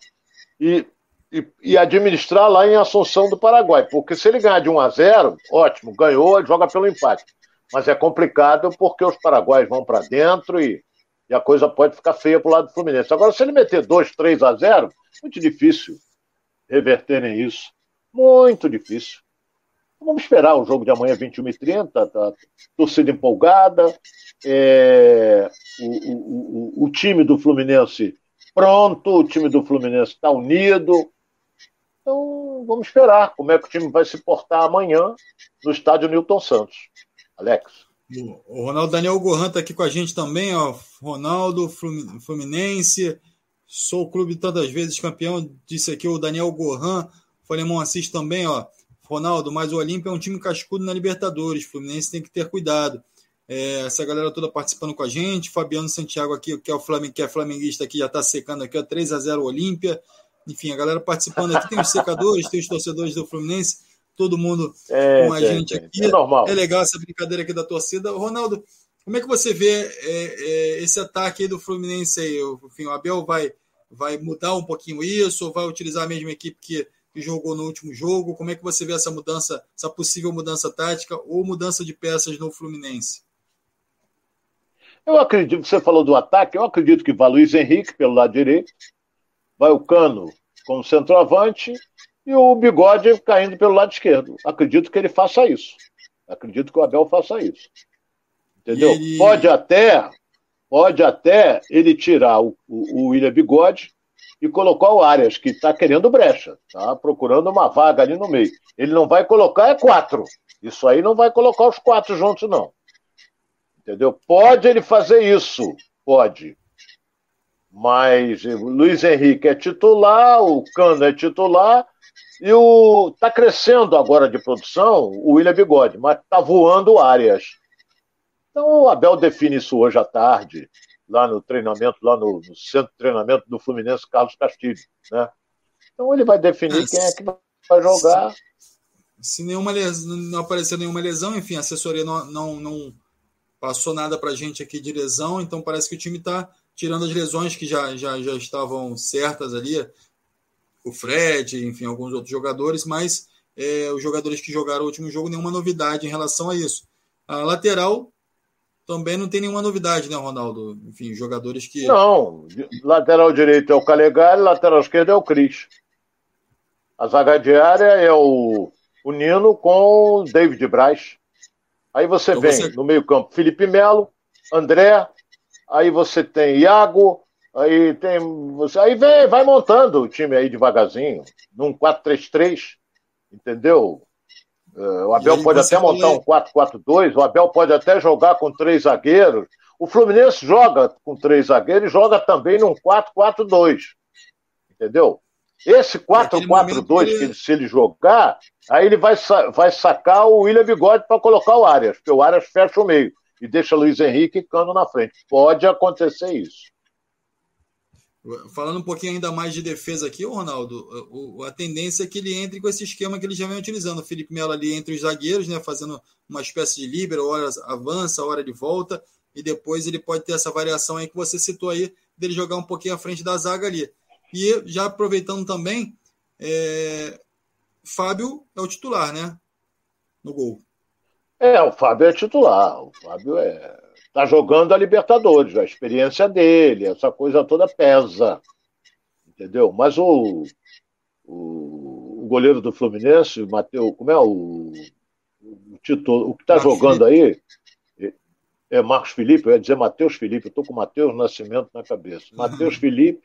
Speaker 2: e, e, e, administrar lá em Assunção do Paraguai. Porque se ele ganhar de 1 a 0, ótimo, ganhou, ele joga pelo empate. Mas é complicado porque os paraguaios vão para dentro e, e, a coisa pode ficar feia para o lado do Fluminense. Agora, se ele meter 2, 3 a 0, muito difícil reverterem isso. Muito difícil. Vamos esperar o jogo de amanhã, 21h30, tá? torcida empolgada, é, o, o, o, o, time do Fluminense pronto, o time do Fluminense está unido. Então, vamos esperar como é que o time vai se portar amanhã no estádio Newton Santos. Alex.
Speaker 1: O Ronaldo Daniel Gohan está aqui com a gente também, ó. Ronaldo, Fluminense, Sou o clube tantas vezes campeão, disse aqui o Daniel Gohan. Falemão assiste também, ó. Ronaldo, mas o Olímpia é um time cascudo na Libertadores. Fluminense tem que ter cuidado. É, essa galera toda participando com a gente. Fabiano Santiago aqui, que é o Flamengo, que é flamenguista aqui, já está secando aqui, ó, 3 a 0 Olímpia. Enfim, a galera participando aqui. Tem os secadores, tem os torcedores do Fluminense todo mundo é, com a é, gente é, aqui. É, normal. é legal essa brincadeira aqui da torcida. Ronaldo, como é que você vê é, é, esse ataque do Fluminense aí? Enfim, o Abel vai, vai mudar um pouquinho isso, ou vai utilizar a mesma equipe que, que jogou no último jogo? Como é que você vê essa mudança, essa possível mudança tática ou mudança de peças no Fluminense?
Speaker 2: Eu acredito, você falou do ataque, eu acredito que vai Luiz Henrique pelo lado direito, vai o Cano como centroavante e o Bigode caindo pelo lado esquerdo. Acredito que ele faça isso. Acredito que o Abel faça isso. Entendeu? Ele... Pode até, pode até ele tirar o, o, o William Bigode e colocar o Arias, que está querendo brecha, tá procurando uma vaga ali no meio. Ele não vai colocar é quatro. Isso aí não vai colocar os quatro juntos, não. Entendeu? Pode ele fazer isso, pode. Mas o Luiz Henrique é titular, o Cano é titular, e o tá crescendo agora de produção o William Bigode, mas tá voando áreas. Então o Abel define isso hoje à tarde, lá no treinamento, lá no, no centro de treinamento do Fluminense Carlos Castilho, né? Então ele vai definir quem é que vai jogar.
Speaker 1: Se, nenhuma lesão, não aparecer nenhuma lesão, enfim, a assessoria não, não, não passou nada para gente aqui de lesão, então parece que o time está tirando as lesões que já, já, já estavam certas ali, o Fred, enfim, alguns outros jogadores, mas é, os jogadores que jogaram o último jogo, nenhuma novidade em relação a isso. A lateral também não tem nenhuma novidade, né, Ronaldo? Enfim, jogadores que.
Speaker 2: Não, lateral direito é o Calegari, lateral esquerdo é o Cris. A zaga diária é o, o Nino com o David Braz. Aí você então vem você... no meio-campo Felipe Melo, André, aí você tem Iago, aí tem. Você, aí vem, vai montando o time aí devagarzinho, num 4-3-3, entendeu? Uh, o Abel pode até montar um 4-4-2, o Abel pode até jogar com três zagueiros. O Fluminense joga com três zagueiros e joga também num 4-4-2. Entendeu? Esse 4-4-2, ele... se ele jogar, aí ele vai, vai sacar o William Bigode para colocar o Arias, porque o Arias fecha o meio e deixa Luiz Henrique e Cano na frente. Pode acontecer isso.
Speaker 1: Falando um pouquinho ainda mais de defesa aqui, Ronaldo, a tendência é que ele entre com esse esquema que ele já vem utilizando. O Felipe Melo ali entre os zagueiros, né, fazendo uma espécie de líbero, hora avança, hora de volta, e depois ele pode ter essa variação aí que você citou aí, dele jogar um pouquinho à frente da zaga ali. E já aproveitando também, é... Fábio é o titular, né? No gol.
Speaker 2: É, o Fábio é titular. O Fábio é tá jogando a Libertadores, a experiência dele, essa coisa toda pesa. Entendeu? Mas o, o, o goleiro do Fluminense, o Matheus, como é o, o, Tito, o que está jogando Felipe. aí? É Marcos Felipe, eu ia dizer Matheus Felipe, eu estou com Matheus Nascimento na cabeça. Uhum. Matheus Felipe,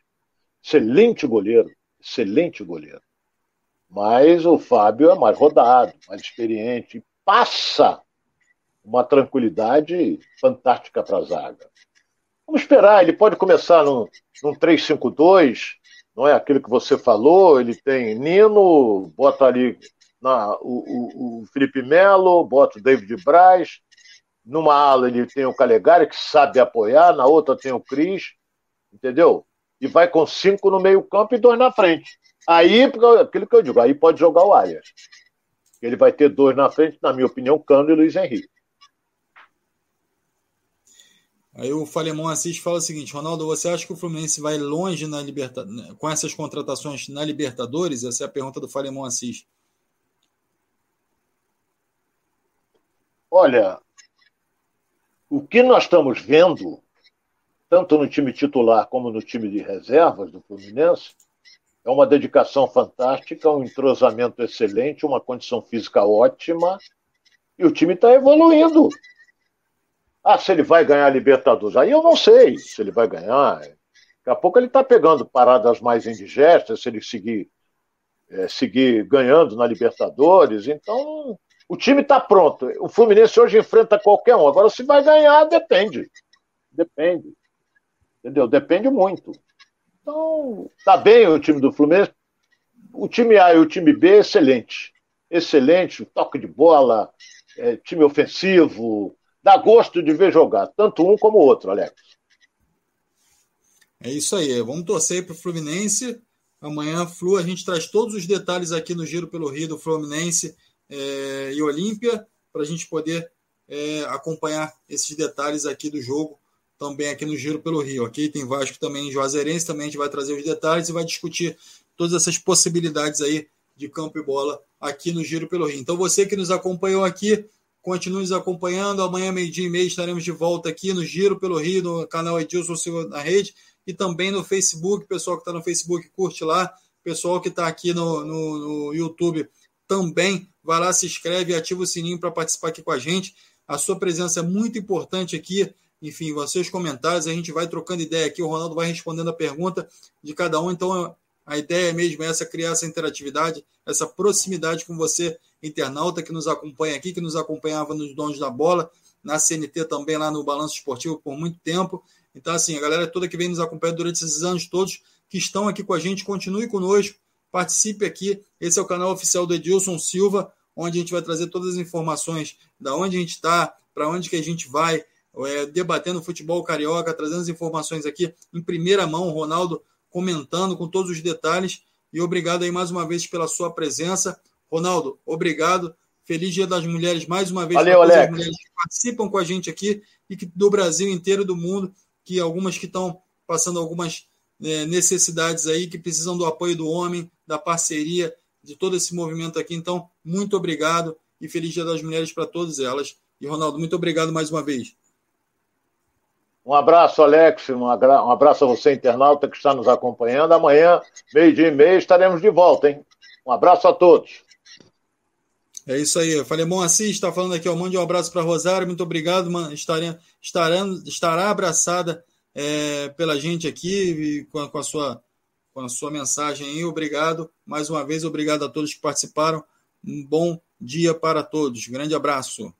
Speaker 2: excelente goleiro, excelente goleiro. Mas o Fábio é mais rodado, mais experiente, passa uma tranquilidade fantástica para a zaga. Vamos esperar, ele pode começar num, num 3-5-2, não é aquilo que você falou, ele tem Nino, bota ali na, o, o, o Felipe Melo, bota o David Braz, numa ala ele tem o Calegari, que sabe apoiar, na outra tem o Cris, entendeu? E vai com cinco no meio campo e dois na frente. Aí, aquilo que eu digo, aí pode jogar o Arias. Ele vai ter dois na frente, na minha opinião, Cano e Luiz Henrique.
Speaker 1: Aí o Falemon Assis fala o seguinte: Ronaldo, você acha que o Fluminense vai longe na liberta... com essas contratações na Libertadores? Essa é a pergunta do Falemon Assis.
Speaker 2: Olha, o que nós estamos vendo, tanto no time titular como no time de reservas do Fluminense, é uma dedicação fantástica, um entrosamento excelente, uma condição física ótima, e o time está evoluindo. Ah, se ele vai ganhar a Libertadores. Aí eu não sei se ele vai ganhar. Daqui a pouco ele está pegando paradas mais indigestas, se ele seguir, é, seguir ganhando na Libertadores. Então, o time está pronto. O Fluminense hoje enfrenta qualquer um. Agora, se vai ganhar, depende. Depende. Entendeu? Depende muito. Então, tá bem o time do Fluminense. O time A e o time B, excelente. Excelente, toque de bola, é, time ofensivo, dá gosto de ver jogar, tanto um como o outro, Alex.
Speaker 1: É isso aí. Vamos torcer para o Fluminense. Amanhã, Flu, a gente traz todos os detalhes aqui no Giro pelo Rio do Fluminense. é, e Olímpia, para a gente poder é, acompanhar esses detalhes aqui do jogo, também aqui no Giro pelo Rio, ok? Tem Vasco também Juazeirense, também a gente vai trazer os detalhes e vai discutir todas essas possibilidades aí de campo e bola aqui no Giro pelo Rio. Então você que nos acompanhou aqui, continue nos acompanhando. Amanhã, meio-dia e meio, estaremos de volta aqui no Giro pelo Rio, no canal Edilson Silva na rede e também no Facebook. Pessoal que está no Facebook, curte lá. Pessoal que está aqui no, no, no, YouTube também vai lá, se inscreve e ativa o sininho para participar aqui com a gente. A sua presença é muito importante aqui. Enfim, vocês comentários, a gente vai trocando ideia aqui. O Ronaldo vai respondendo a pergunta de cada um. Então, a ideia mesmo é essa, criar essa interatividade, essa proximidade com você, internauta que nos acompanha aqui, que nos acompanhava nos Donos da Bola, na CNT também, lá no Balanço Esportivo por muito tempo. Então, assim, a galera toda que vem nos acompanhar durante esses anos todos, que estão aqui com a gente, continue conosco, participe aqui. Esse é o canal oficial do Edilson Silva, onde a gente vai trazer todas as informações da onde a gente está, para onde que a gente vai, é, debatendo futebol carioca, trazendo as informações aqui em primeira mão, o Ronaldo comentando com todos os detalhes. E obrigado aí mais uma vez pela sua presença. Ronaldo, obrigado. Feliz Dia das Mulheres mais uma vez
Speaker 2: Valeu, para todas as
Speaker 1: mulheres que participam com a gente aqui e que, do Brasil inteiro, do mundo, que algumas que estão passando algumas é, necessidades aí, que precisam do apoio do homem, da parceria, de todo esse movimento aqui. Então, muito obrigado e feliz Dia das Mulheres para todas elas. E, Ronaldo, muito obrigado mais uma vez.
Speaker 2: Um abraço, Alex. Um abraço a você, internauta, que está nos acompanhando. Amanhã, meio-dia e meio, estaremos de volta, hein? Um abraço a todos.
Speaker 1: É isso aí. Eu falei, Moacir está falando aqui, ó, mande um abraço para Rosário, muito obrigado, mano. Estará, estará, abraçada é, pela gente aqui com a, com a, sua, com a sua mensagem aí. Obrigado. Mais uma vez, obrigado a todos que participaram. Um bom dia para todos. Grande abraço.